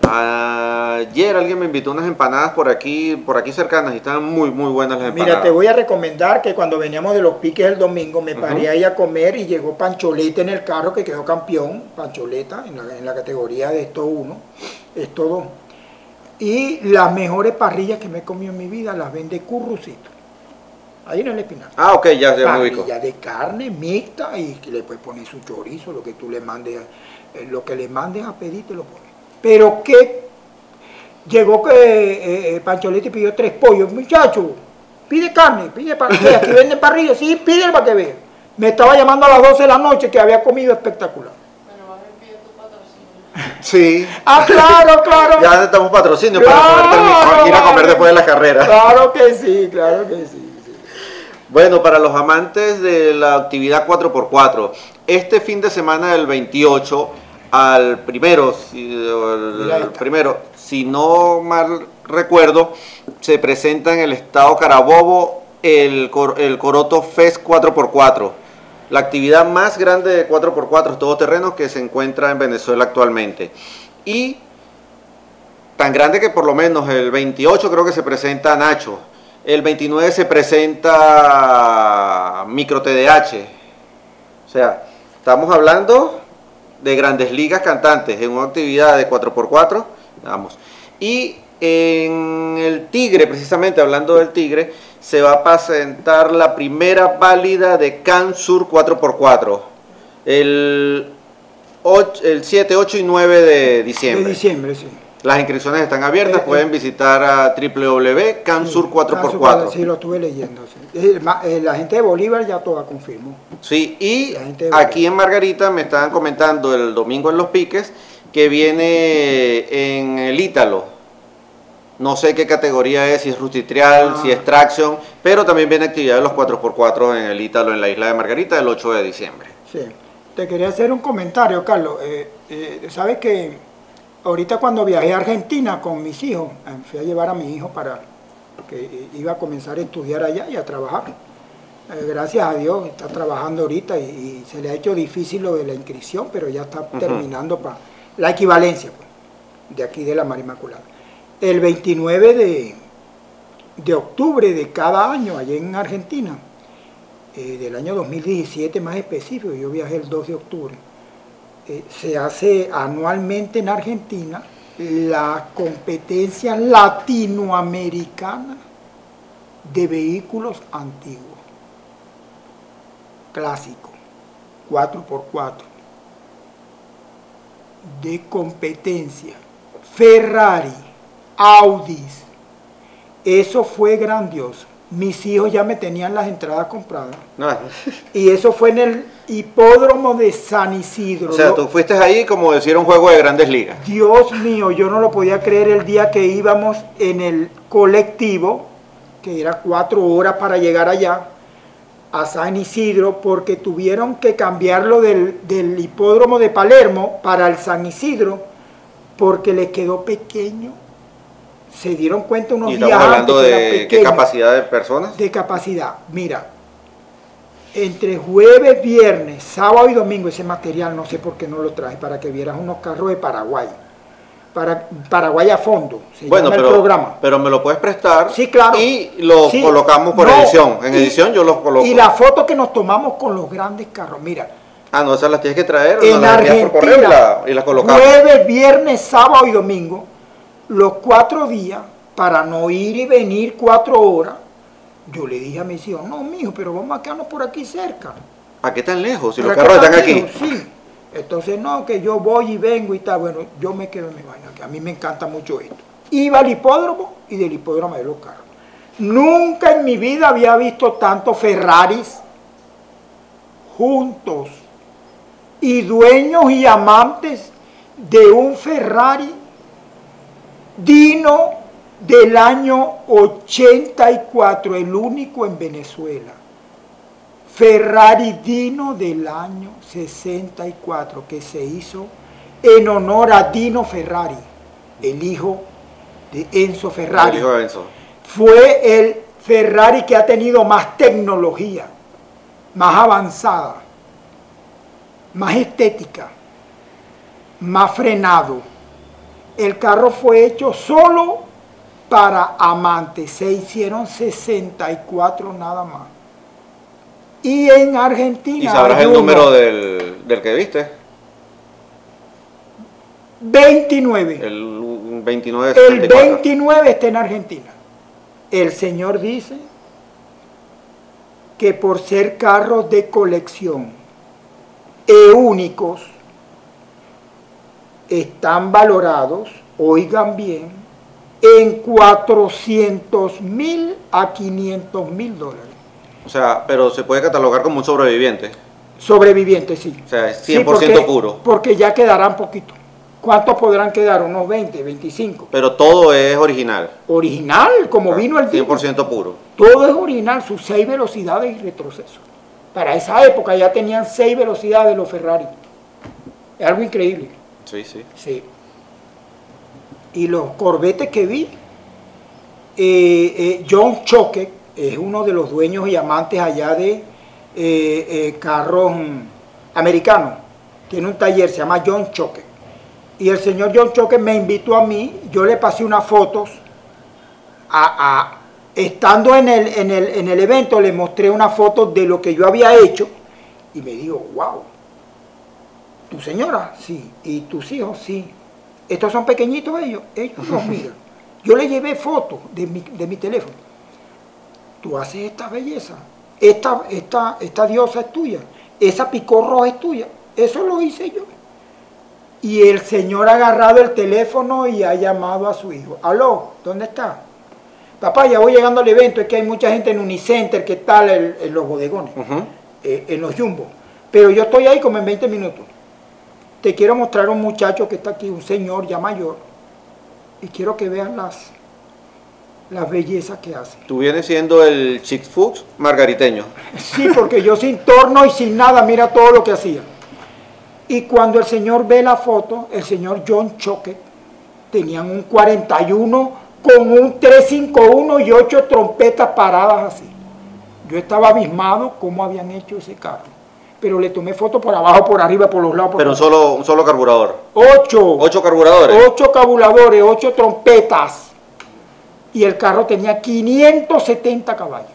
Ayer alguien me invitó unas empanadas por aquí, por aquí cercanas y estaban muy, muy buenas las empanadas. Mira, te voy a recomendar que cuando veníamos de los piques el domingo me paré ahí a comer y llegó Pancholeta en el carro que quedó campeón, Pancholeta en la, en la categoría de esto uno, esto dos. Y las mejores parrillas que me he comido en mi vida las vende Currucito. Ahí es el espinazo. Ah, ok, ya se me ubico. de carne mixta y que le puedes poner su chorizo, lo que tú le mandes, eh, lo que le mandes a pedir te lo pones. Pero que llegó que eh, eh Pancholetti pidió tres pollos, muchacho, pide carne, pide parrilla, (laughs) aquí venden parrilla, sí, pide para que vea. Me estaba llamando a las 12 de la noche que había comido espectacular. Sí. Ah, claro, claro. ya necesitamos patrocinio para poder ir a comer después de la carrera. Claro que sí, claro que sí. Bueno, para los amantes de la actividad 4x4, este fin de semana del 28 al primero, si, primero, si no mal recuerdo, se presenta en el estado Carabobo el, el Coroto Fest 4x4, la actividad más grande de 4x4 todoterrenos que se encuentra en Venezuela actualmente. Y tan grande que por lo menos el 28 creo que se presenta Nacho, el 29 se presenta Micro TDH. O sea, estamos hablando de grandes ligas cantantes en una actividad de 4x4. Vamos. Y en el Tigre, precisamente hablando del Tigre, se va a presentar la primera válida de Can Sur 4x4. El, el 7, 8 y 9 de diciembre. De diciembre, sí. Las inscripciones están abiertas, eh, pueden eh. visitar a www.cansur4x4. Sí, lo estuve leyendo. Eh, la gente de Bolívar ya toda confirmó. Sí, y aquí en Margarita me estaban comentando el domingo en Los Piques que viene en el Ítalo. No sé qué categoría es, si es rustitrial, si es ah. traction, pero también viene actividad de los 4x4 en el Ítalo en la isla de Margarita el 8 de diciembre. Sí, te quería hacer un comentario, Carlos. ¿Sabes que ahorita cuando viajé a Argentina con mis hijos, eh, fui a llevar a mi hijo para que iba a comenzar a estudiar allá y a trabajar. Eh, gracias a Dios está trabajando ahorita y, y se le ha hecho difícil lo de la inscripción, pero ya está terminando para la equivalencia pues, de aquí de la Mar Inmaculada. El 29 de, de octubre de cada año, allá en Argentina, eh, del año 2017 más específico, yo viajé el 2 de octubre, eh, se hace anualmente en Argentina la competencia latinoamericana de vehículos antiguos, clásico, 4x4, de competencia, Ferrari, Audis, eso fue grandioso. Mis hijos ya me tenían las entradas compradas. No, Y eso fue en el hipódromo de San Isidro. o sea, tú fuiste ahí como decir un juego de grandes ligas. Dios mío, yo no lo podía creer el día que íbamos en el colectivo, que era cuatro horas para llegar allá, a San Isidro, porque tuvieron que cambiarlo del, del hipódromo de Palermo para el San Isidro, porque les quedó pequeño. Se dieron cuenta unos Y días estamos antes hablando era de qué capacidad de personas. de capacidad. Mira, entre jueves, viernes, sábado y domingo, ese material no sé por qué no lo traje, para que vieras unos carros de Paraguay. Para, Paraguay a fondo, se Bueno, llama pero, el programa. pero me lo puedes prestar. Sí, claro. Y lo Sí. colocamos por No, edición. En y- edición yo los coloco. Y la foto que nos tomamos con los grandes carros, mira, Ah, no, esas las tienes que traer. en las por correo y, Argentina, la- y las colocamos. jueves, viernes, sábado y domingo, los cuatro días, para no ir y venir cuatro horas, yo le dije a mis hijos, no, mijo, pero vamos a quedarnos por aquí cerca. ¿A qué tan lejos? Si los ¿Para carros están aquí. Sí. Entonces, no, que yo voy y vengo y tal. Bueno, yo me quedo en mi vaina, que a mí me encanta mucho esto. Iba al hipódromo y del hipódromo de los carros. Nunca en mi vida había visto tantos Ferraris juntos y dueños y amantes de un Ferrari Dino del año 84, el único en Venezuela. Ferrari Dino del año 64, que se hizo en honor a Dino Ferrari, el hijo de Enzo Ferrari. El hijo de Enzo. Fue el Ferrari que ha tenido más tecnología, más avanzada, más estética, más frenado. El carro fue hecho solo para amantes, se hicieron 64 nada más. Y en Argentina ¿Y sabrás el uno, número del, del que viste? 29. El 29 El 74. 29 está en Argentina. El señor dice que por ser carros de colección e únicos, están valorados, oigan bien, en 400 mil a 500 mil dólares. O sea, pero se puede catalogar como un sobreviviente. Sobrevivientes, sí. O sea, es Sí, 100% porque- puro. Porque ya quedarán poquito. ¿Cuántos podrán quedar? Unos 20, 25. Pero todo es original. Original, como vino el Dino. 100% puro. Todo es original, sus seis velocidades y retroceso. Para esa época ya tenían seis velocidades los Ferrari. Es algo increíble. Sí, sí. Sí. Y los corbetes que vi, eh, eh, John Choque es uno de los dueños y amantes allá de eh, carros americanos. Tiene un taller, se llama John Choque. Y el señor John Choque me invitó a mí, yo le pasé unas fotos, a, a- estando en el, en, el, en el evento, le mostré una foto de lo que yo había hecho y me dijo, wow, ¿Tu señora? Sí. ¿Y tus hijos? Sí. ¿Estos son pequeñitos ellos? Ellos los (laughs) miran. Yo le llevé fotos de mi, de mi teléfono. Tú haces esta belleza. Esta, esta, esta diosa es tuya. Esa picó roja es tuya. Eso lo hice yo. Y el señor ha agarrado el teléfono y ha llamado a su hijo. Aló, ¿dónde está? Papá, ya voy llegando al evento. Es que hay mucha gente en Unicenter, ¿qué tal? En, en los bodegones, eh, en los jumbos. Pero yo estoy ahí como en 20 minutos. Te quiero mostrar un muchacho que está aquí, un señor ya mayor, y quiero que vean las, las bellezas que hace. Tú vienes siendo el Chick Fuchs margariteño. Sí, porque yo sin torno y sin nada, mira todo lo que hacía. Y cuando el señor ve la foto, el señor John Choque, tenían un 41 con un 351 y 8 trompetas paradas así. Yo estaba abismado cómo habían hecho ese carro. Pero le tomé foto por abajo, por arriba, por los lados. Por Pero un solo, un solo carburador. Ocho. Ocho carburadores. Ocho carburadores, ocho trompetas. Y el carro tenía 570 caballos.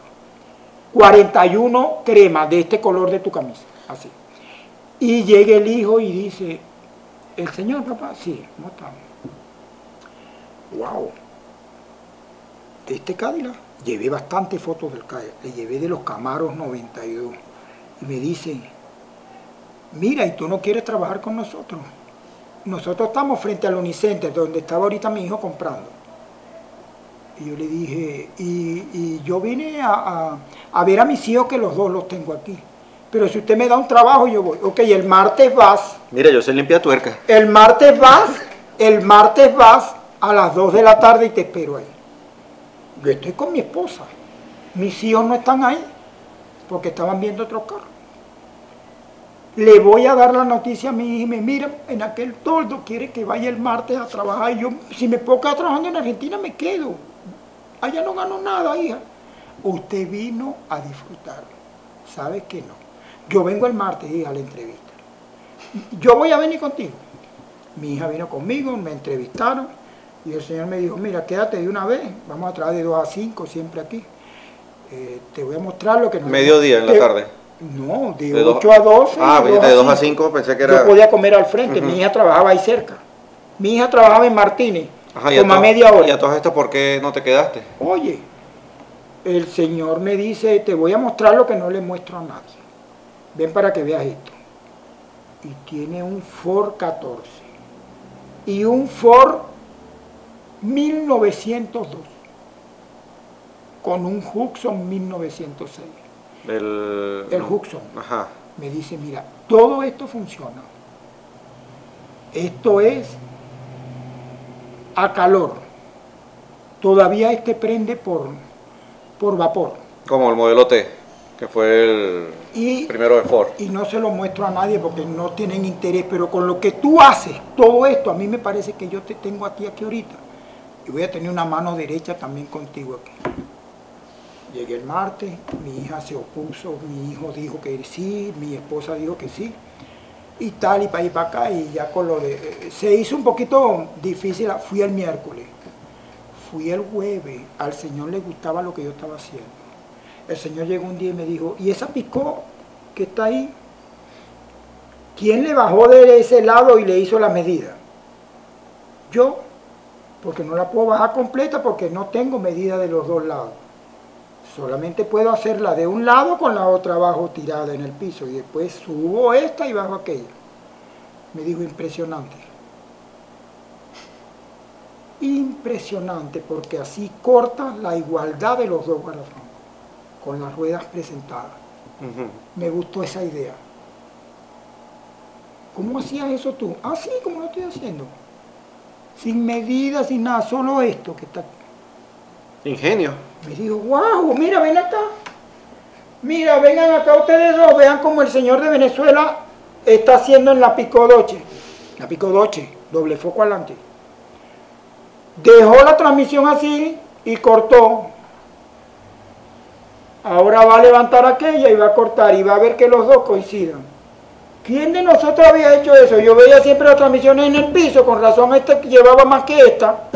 41 cremas de este color de tu camisa. Así. Y llega el hijo y dice, ¿el señor papá? Sí, ¿cómo estamos? Wow. Este Cadillac, llevé bastantes fotos del Cadillac, le llevé de los Camaros 92. Y me dice, mira, ¿y tú no quieres trabajar con nosotros? Nosotros estamos frente al Unicenter, donde estaba ahorita mi hijo comprando. Y yo le dije, y, y yo vine a, a- a ver a mis hijos que los dos los tengo aquí. Pero si usted me da un trabajo, yo voy. Ok, el martes vas, Mira, yo soy limpia tuerca. el martes vas, el martes vas a las 2 de la tarde y te espero ahí. Yo estoy con mi esposa. Mis hijos no están ahí porque estaban viendo otro carro. Le voy a dar la noticia a mi hija y me mira, en aquel toldo quiere que vaya el martes a trabajar. Y yo, si me puedo quedar trabajando en Argentina, me quedo. Allá no gano nada, hija. Usted vino a disfrutar. ¿Sabe que no? Yo vengo el martes, hija, a la entrevista. Yo voy a venir contigo. Mi hija vino conmigo, me entrevistaron y el señor me dijo, mira, quédate de una vez, vamos a trabajar de 2 a 5 siempre aquí. Eh, te voy a mostrar lo que nos... Mediodía en la tarde. No, de, De dos- 8 a 12. Ah, de de 2 a 5 pensé que era... Yo podía comer al frente, Ujú. mi hija trabajaba ahí cerca. Mi hija trabajaba en Martínez, Ajá, a como a to- media hora. ¿Y a todas estas por qué no te quedaste? Oye, el Señor me dice, te voy a mostrar lo que no le muestro a nadie. Ven para que veas esto. Y tiene un Ford 14 y un Ford 1902 con un Hudson 1906. El... El Hudson. Ajá. Me dice, mira, todo esto funciona. Esto es a calor. Todavía este prende por, por vapor. Como el modelo T, que fue el Y, primero de Ford. y no se lo muestro a nadie porque no tienen interés, pero con lo que tú haces, todo esto, a mí me parece que yo te tengo a ti aquí ahorita. Y voy a tener una mano derecha también contigo aquí. Llegué el martes, mi hija se opuso, mi hijo dijo que sí, mi esposa dijo que sí, y tal, y para ir para acá, y ya con lo de... eh, Se hizo un poquito difícil, fui el miércoles, fui el jueves, al Señor le gustaba lo que yo estaba haciendo. El Señor llegó un día y me dijo, ¿y esa picó que está ahí? ¿Quién le bajó de ese lado y le hizo la medida? Yo, porque no la puedo bajar completa porque no tengo medida de los dos lados. Solamente puedo hacerla de un lado con la otra abajo tirada en el piso y después subo esta y bajo aquella. Me dijo impresionante. Impresionante porque así corta la igualdad de los dos guardafones con las ruedas presentadas. Me gustó esa idea. ¿Cómo hacías eso tú? Así como lo estoy haciendo. Sin medidas, sin nada, solo esto que está aquí. Ingenio. Me dijo, wow, mira, ven acá. Mira, vengan acá ustedes dos, vean cómo el señor de Venezuela está haciendo en la Picodoche. La Picodoche, doble foco adelante. Dejó la transmisión así y cortó. Ahora va a levantar aquella y va a cortar y va a ver que los dos coincidan. ¿Quién de nosotros había hecho eso? Yo veía siempre las transmisiones en el piso, con razón esta llevaba más que esta.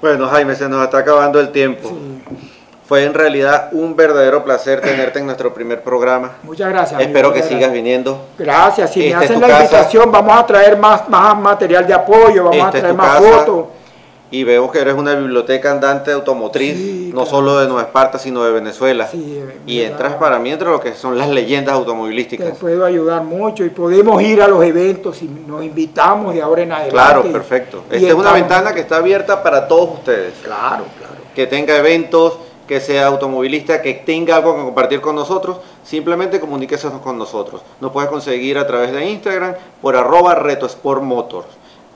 Bueno, Jaime, se nos está acabando el tiempo. Sí. Fue en realidad un verdadero placer tenerte en nuestro primer programa. Muchas gracias. Espero que sigas viniendo. Gracias, si me hacen la casa. invitación, vamos a traer más, más material de apoyo, vamos a traer más casa. fotos. Y vemos que eres una biblioteca andante automotriz, Sí, no claro. solo de Nueva Esparta, sino de Venezuela. Sí, y entras para mí entre lo que son las leyendas Te automovilísticas. puedo ayudar mucho y podemos ir a los eventos y nos invitamos de ahora en adelante. Claro, perfecto. Esta es una ventana que está abierta para todos ustedes. Claro, claro. Que tenga eventos, que sea automovilista, que tenga algo que compartir con nosotros, simplemente comuníquese con nosotros. Nos puede conseguir a través de Instagram por arroba Reto Sport Motors.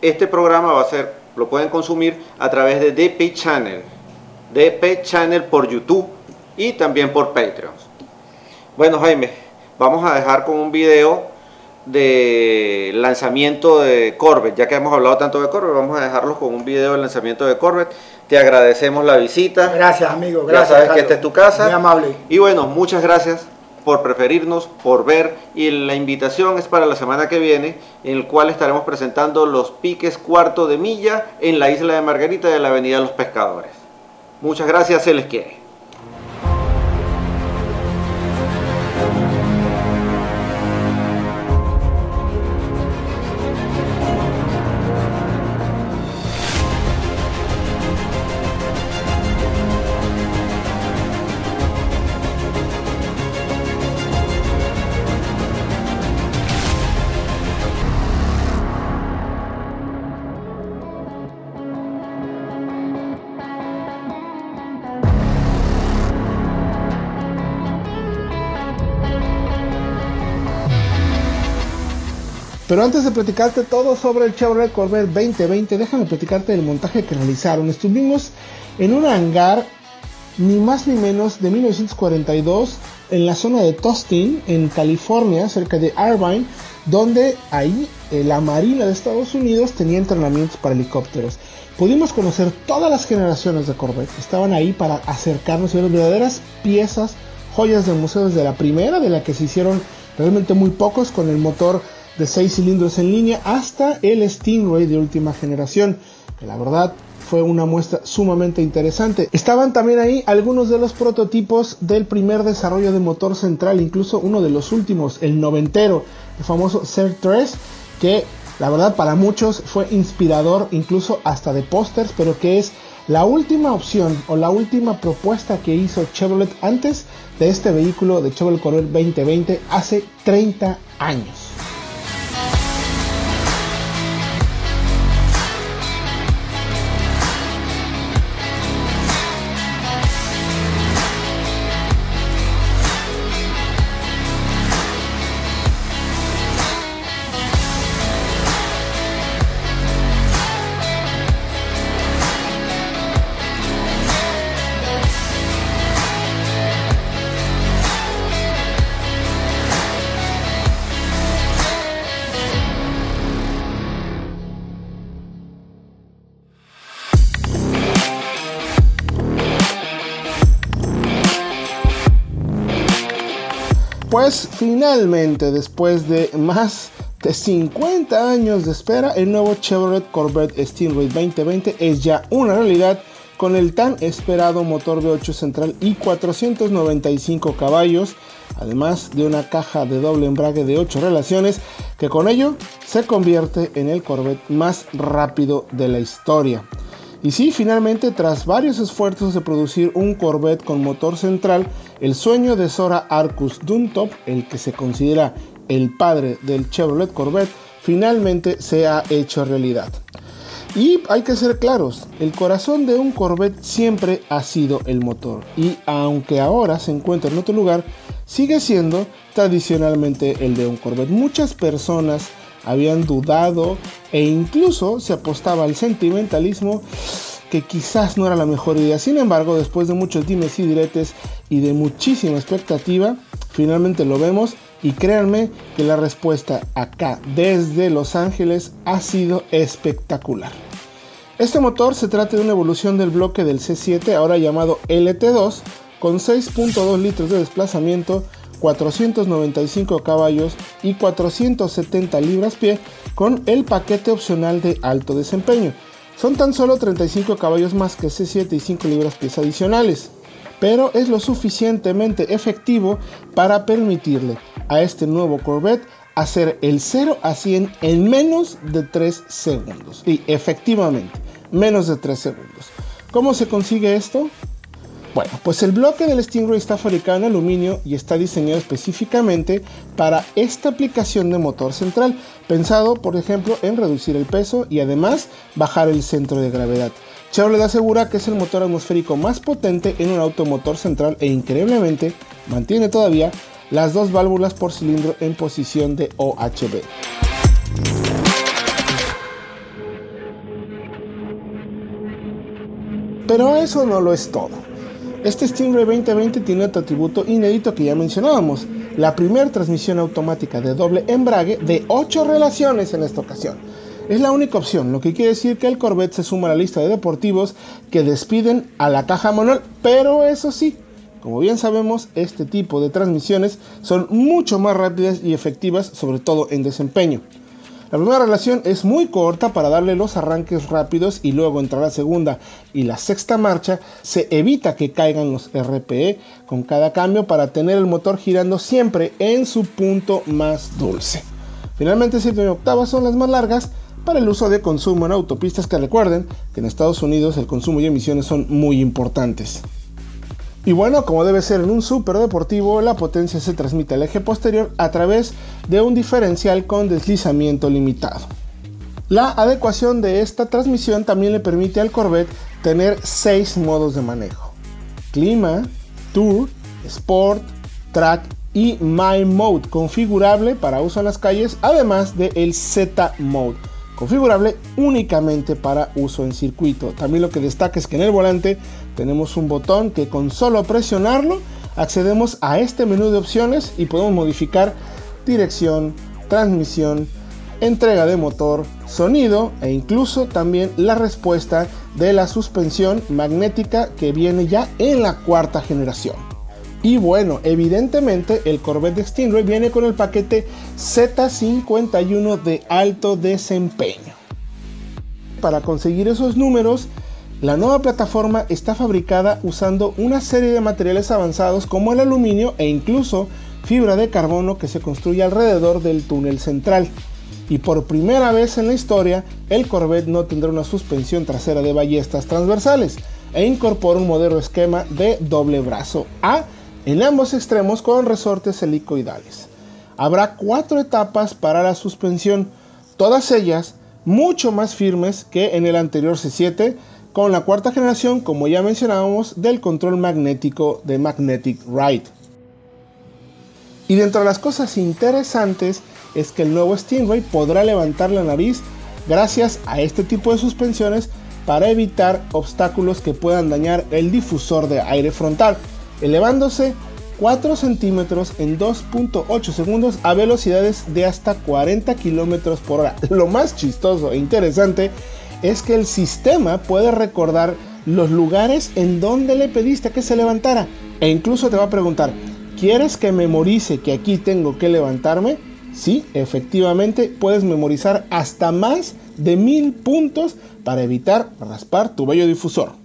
Este programa va a ser, lo pueden consumir a través de DP Channel, DP Channel por YouTube y también por Patreon. Bueno Jaime, vamos a dejar con un video de lanzamiento de Corvette. Ya que hemos hablado tanto de Corvette, vamos a dejarlos con un video del lanzamiento de Corvette. Te agradecemos la visita. Gracias, amigo. Gracias. Ya sabes que esta es tu casa. Muy amable. Y bueno, muchas gracias por preferirnos, por ver. Y la invitación es para la semana que viene, en el cual estaremos presentando los piques cuarto de milla en la isla de Margarita de la Avenida Los Pescadores. Muchas gracias, se les quiere. Pero antes de platicarte todo sobre el Chevrolet Corvette 2020, déjame platicarte del montaje que realizaron. Estuvimos en un hangar ni más ni menos de 1942 en la zona de Tustin, en California, cerca de Irvine, donde ahí eh, la Marina de Estados Unidos tenía entrenamientos para helicópteros. Pudimos conocer todas las generaciones de Corvette. Estaban ahí para acercarnos a ver verdaderas piezas, joyas de museos de la primera, de la que se hicieron realmente muy pocos con el motor de 6 cilindros en línea hasta el Stingray de última generación, que la verdad fue una muestra sumamente interesante. Estaban también ahí algunos de los prototipos del primer desarrollo de motor central, incluso uno de los últimos, el noventero, el famoso CER 3, que la verdad para muchos fue inspirador, incluso hasta de pósters, pero que es la última opción o la última propuesta que hizo Chevrolet antes de este vehículo de Chevrolet Corvette 2020 hace 30 años. Finalmente, después de más de 50 años de espera, el nuevo Chevrolet Corvette Stingray 2020 es ya una realidad con el tan esperado motor V8 central y 495 caballos, además de una caja de doble embrague de 8 relaciones, que con ello se convierte en el Corvette más rápido de la historia. Y sí, finalmente, tras varios esfuerzos de producir un Corvette con motor central, el sueño de Sora Arcus Duntop, el que se considera el padre del Chevrolet Corvette, finalmente se ha hecho realidad. Y hay que ser claros, el corazón de un Corvette siempre ha sido el motor. Y aunque ahora se encuentra en otro lugar, sigue siendo tradicionalmente el de un Corvette. Muchas personas habían dudado e incluso se apostaba al sentimentalismo que quizás no era la mejor idea. Sin embargo, después de muchos dimes y diretes y de muchísima expectativa, finalmente lo vemos y créanme que la respuesta acá desde Los Ángeles ha sido espectacular. Este motor se trata de una evolución del bloque del C7, ahora llamado LT2, con 6.2 litros de desplazamiento 495 caballos y 470 libras-pie con el paquete opcional de alto desempeño. Son tan solo 35 caballos más que C7 y 5 libras-pies adicionales, pero es lo suficientemente efectivo para permitirle a este nuevo Corvette hacer el 0 a 100 en menos de 3 segundos. Y efectivamente, menos de 3 segundos. ¿Cómo se consigue esto? Bueno, pues el bloque del Stingray está fabricado en aluminio y está diseñado específicamente para esta aplicación de motor central, pensado por ejemplo en reducir el peso y además bajar el centro de gravedad. Chevrolet asegura que es el motor atmosférico más potente en un automotor central e increíblemente mantiene todavía las dos válvulas por cilindro en posición de OHB. Pero eso no lo es todo. Este Stingray 2020 tiene otro atributo inédito que ya mencionábamos, la primera transmisión automática de doble embrague de 8 relaciones en esta ocasión. Es la única opción, lo que quiere decir que el Corvette se suma a la lista de deportivos que despiden a la caja manual, pero eso sí, como bien sabemos, este tipo de transmisiones son mucho más rápidas y efectivas, sobre todo en desempeño. La primera relación es muy corta para darle los arranques rápidos y luego entrar la segunda y la sexta marcha se evita que caigan los RPE con cada cambio para tener el motor girando siempre en su punto más dulce. Finalmente 7 y octava son las más largas para el uso de consumo en autopistas que recuerden que en Estados Unidos el consumo y emisiones son muy importantes. Y bueno, como debe ser en un super deportivo, la potencia se transmite al eje posterior a través de un diferencial con deslizamiento limitado. La adecuación de esta transmisión también le permite al Corvette tener 6 modos de manejo. Clima, Tour, Sport, Track y My Mode configurable para uso en las calles, además del el Z Mode configurable únicamente para uso en circuito. También lo que destaca es que en el volante tenemos un botón que con solo presionarlo accedemos a este menú de opciones y podemos modificar dirección, transmisión, entrega de motor, sonido e incluso también la respuesta de la suspensión magnética que viene ya en la cuarta generación. Y bueno, evidentemente el Corvette Stingray viene con el paquete Z51 de alto desempeño. Para conseguir esos números, la nueva plataforma está fabricada usando una serie de materiales avanzados como el aluminio e incluso fibra de carbono que se construye alrededor del túnel central. Y por primera vez en la historia, el Corvette no tendrá una suspensión trasera de ballestas transversales e incorpora un modelo esquema de doble brazo A en ambos extremos con resortes helicoidales. Habrá cuatro etapas para la suspensión, todas ellas mucho más firmes que en el anterior C7, con la cuarta generación, como ya mencionábamos, del control magnético de Magnetic Ride. Y dentro de las cosas interesantes es que el nuevo Stingray podrá levantar la nariz gracias a este tipo de suspensiones para evitar obstáculos que puedan dañar el difusor de aire frontal elevándose 4 centímetros en 2.8 segundos a velocidades de hasta 40 kilómetros por hora. (laughs) Lo más chistoso e interesante es que el sistema puede recordar los lugares en donde le pediste que se levantara e incluso te va a preguntar, ¿quieres que memorice que aquí tengo que levantarme? Sí, efectivamente puedes memorizar hasta más de mil puntos para evitar raspar tu bello difusor.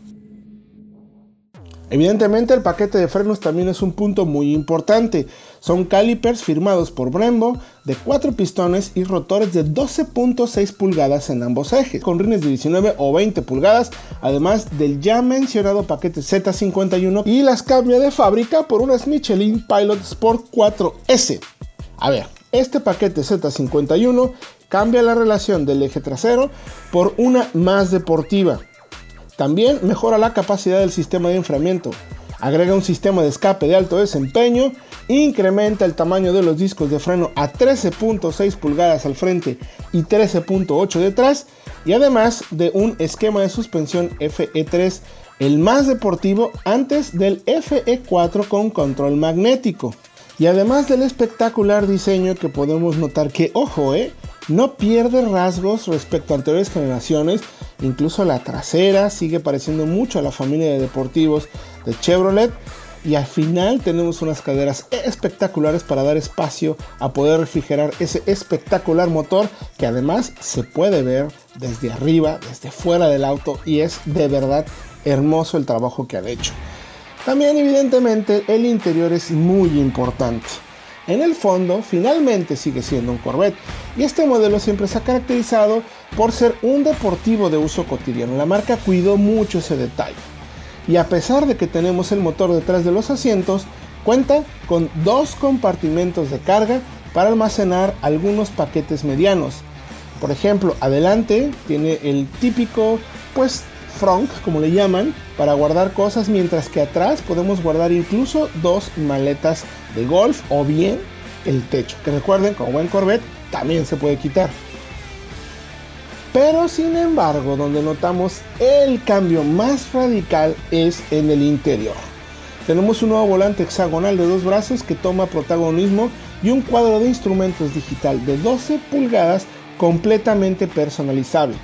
Evidentemente el paquete de frenos también es un punto muy importante. Son calipers firmados por Brembo de 4 pistones y rotores de 12.6 pulgadas en ambos ejes, con rines de 19 o 20 pulgadas, además del ya mencionado paquete Z51 y las cambia de fábrica por unas Michelin Pilot Sport 4S. A ver, este paquete Z51 cambia la relación del eje trasero por una más deportiva también mejora la capacidad del sistema de enfriamiento, agrega un sistema de escape de alto desempeño, incrementa el tamaño de los discos de freno a 13.6 pulgadas al frente y 13.8 detrás, y además de un esquema de suspensión FE3, el más deportivo antes del FE4 con control magnético. Y además del espectacular diseño que podemos notar que, ojo, eh, no pierde rasgos respecto a anteriores generaciones, incluso la trasera sigue pareciendo mucho a la familia de deportivos de Chevrolet y al final tenemos unas caderas espectaculares para dar espacio a poder refrigerar ese espectacular motor que además se puede ver desde arriba, desde fuera del auto y es de verdad hermoso el trabajo que han hecho. También evidentemente el interior es muy importante. En el fondo, finalmente sigue siendo un Corvette, y este modelo siempre se ha caracterizado por ser un deportivo de uso cotidiano. La marca cuidó mucho ese detalle. Y a pesar de que tenemos el motor detrás de los asientos, cuenta con dos compartimentos de carga para almacenar algunos paquetes medianos. Por ejemplo, adelante tiene el típico pues front, como le llaman, para guardar cosas, mientras que atrás podemos guardar incluso dos maletas de golf o bien el techo, que recuerden, como buen Corvette, también se puede quitar. Pero sin embargo, donde notamos el cambio más radical es en el interior. tenemos un nuevo volante hexagonal de dos brazos que toma protagonismo y un cuadro de instrumentos digital de 12 pulgadas completamente personalizable.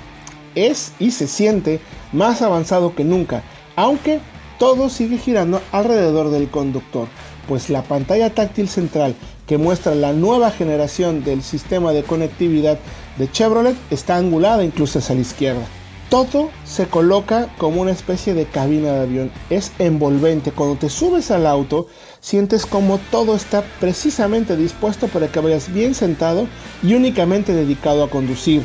Es y se siente más avanzado que nunca, aunque todo sigue girando alrededor del conductor, pues la pantalla táctil central que muestra la nueva generación del sistema de conectividad de Chevrolet está angulada incluso hacia la izquierda. Todo se coloca como una especie de cabina de avión. Es envolvente. Cuando te subes al auto, sientes como todo está precisamente dispuesto para que vayas bien sentado y únicamente dedicado a conducir.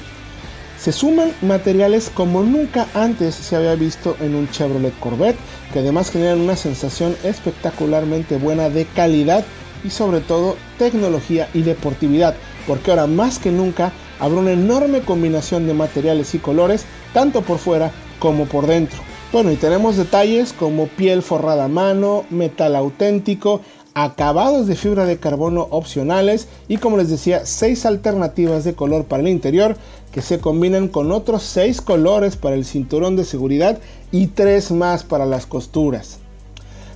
Se suman materiales como nunca antes se había visto en un Chevrolet Corvette, que además generan una sensación espectacularmente buena de calidad y sobre todo tecnología y deportividad, porque ahora más que nunca habrá una enorme combinación de materiales y colores, tanto por fuera como por dentro. Bueno, y tenemos detalles como piel forrada a mano, metal auténtico, acabados de fibra de carbono opcionales y como les decía, seis alternativas de color para el interior que se combinan con otros seis colores para el cinturón de seguridad y tres más para las costuras.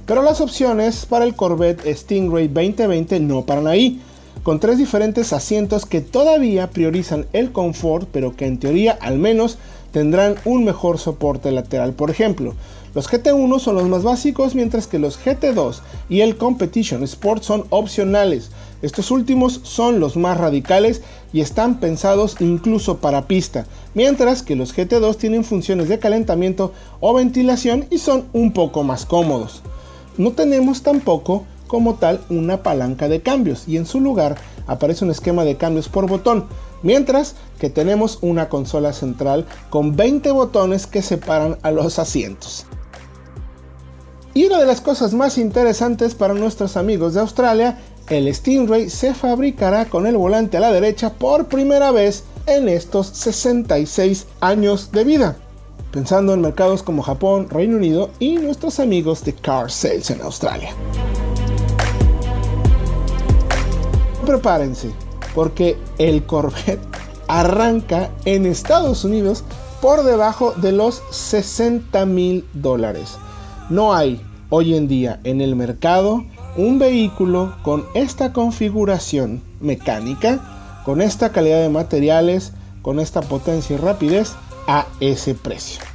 Pero las opciones para el Corvette Stingray 2020 no paran ahí con tres diferentes asientos que todavía priorizan el confort, pero que en teoría al menos tendrán un mejor soporte lateral. Por ejemplo, los GT1 son los más básicos, mientras que los GT2 y el Competition Sport son opcionales. Estos últimos son los más radicales y están pensados incluso para pista, mientras que los GT2 tienen funciones de calentamiento o ventilación y son un poco más cómodos. No tenemos tampoco como tal una palanca de cambios y en su lugar aparece un esquema de cambios por botón, mientras que tenemos una consola central con 20 botones que separan a los asientos. Y una de las cosas más interesantes para nuestros amigos de Australia, el Stingray se fabricará con el volante a la derecha por primera vez en estos 66 años de vida, pensando en mercados como Japón, Reino Unido y nuestros amigos de Car Sales en Australia. prepárense, porque el Corvette arranca en Estados Unidos por debajo de los 60 mil dólares. No hay hoy en día en el mercado un vehículo con esta configuración mecánica, con esta calidad de materiales, con esta potencia y rapidez a ese precio.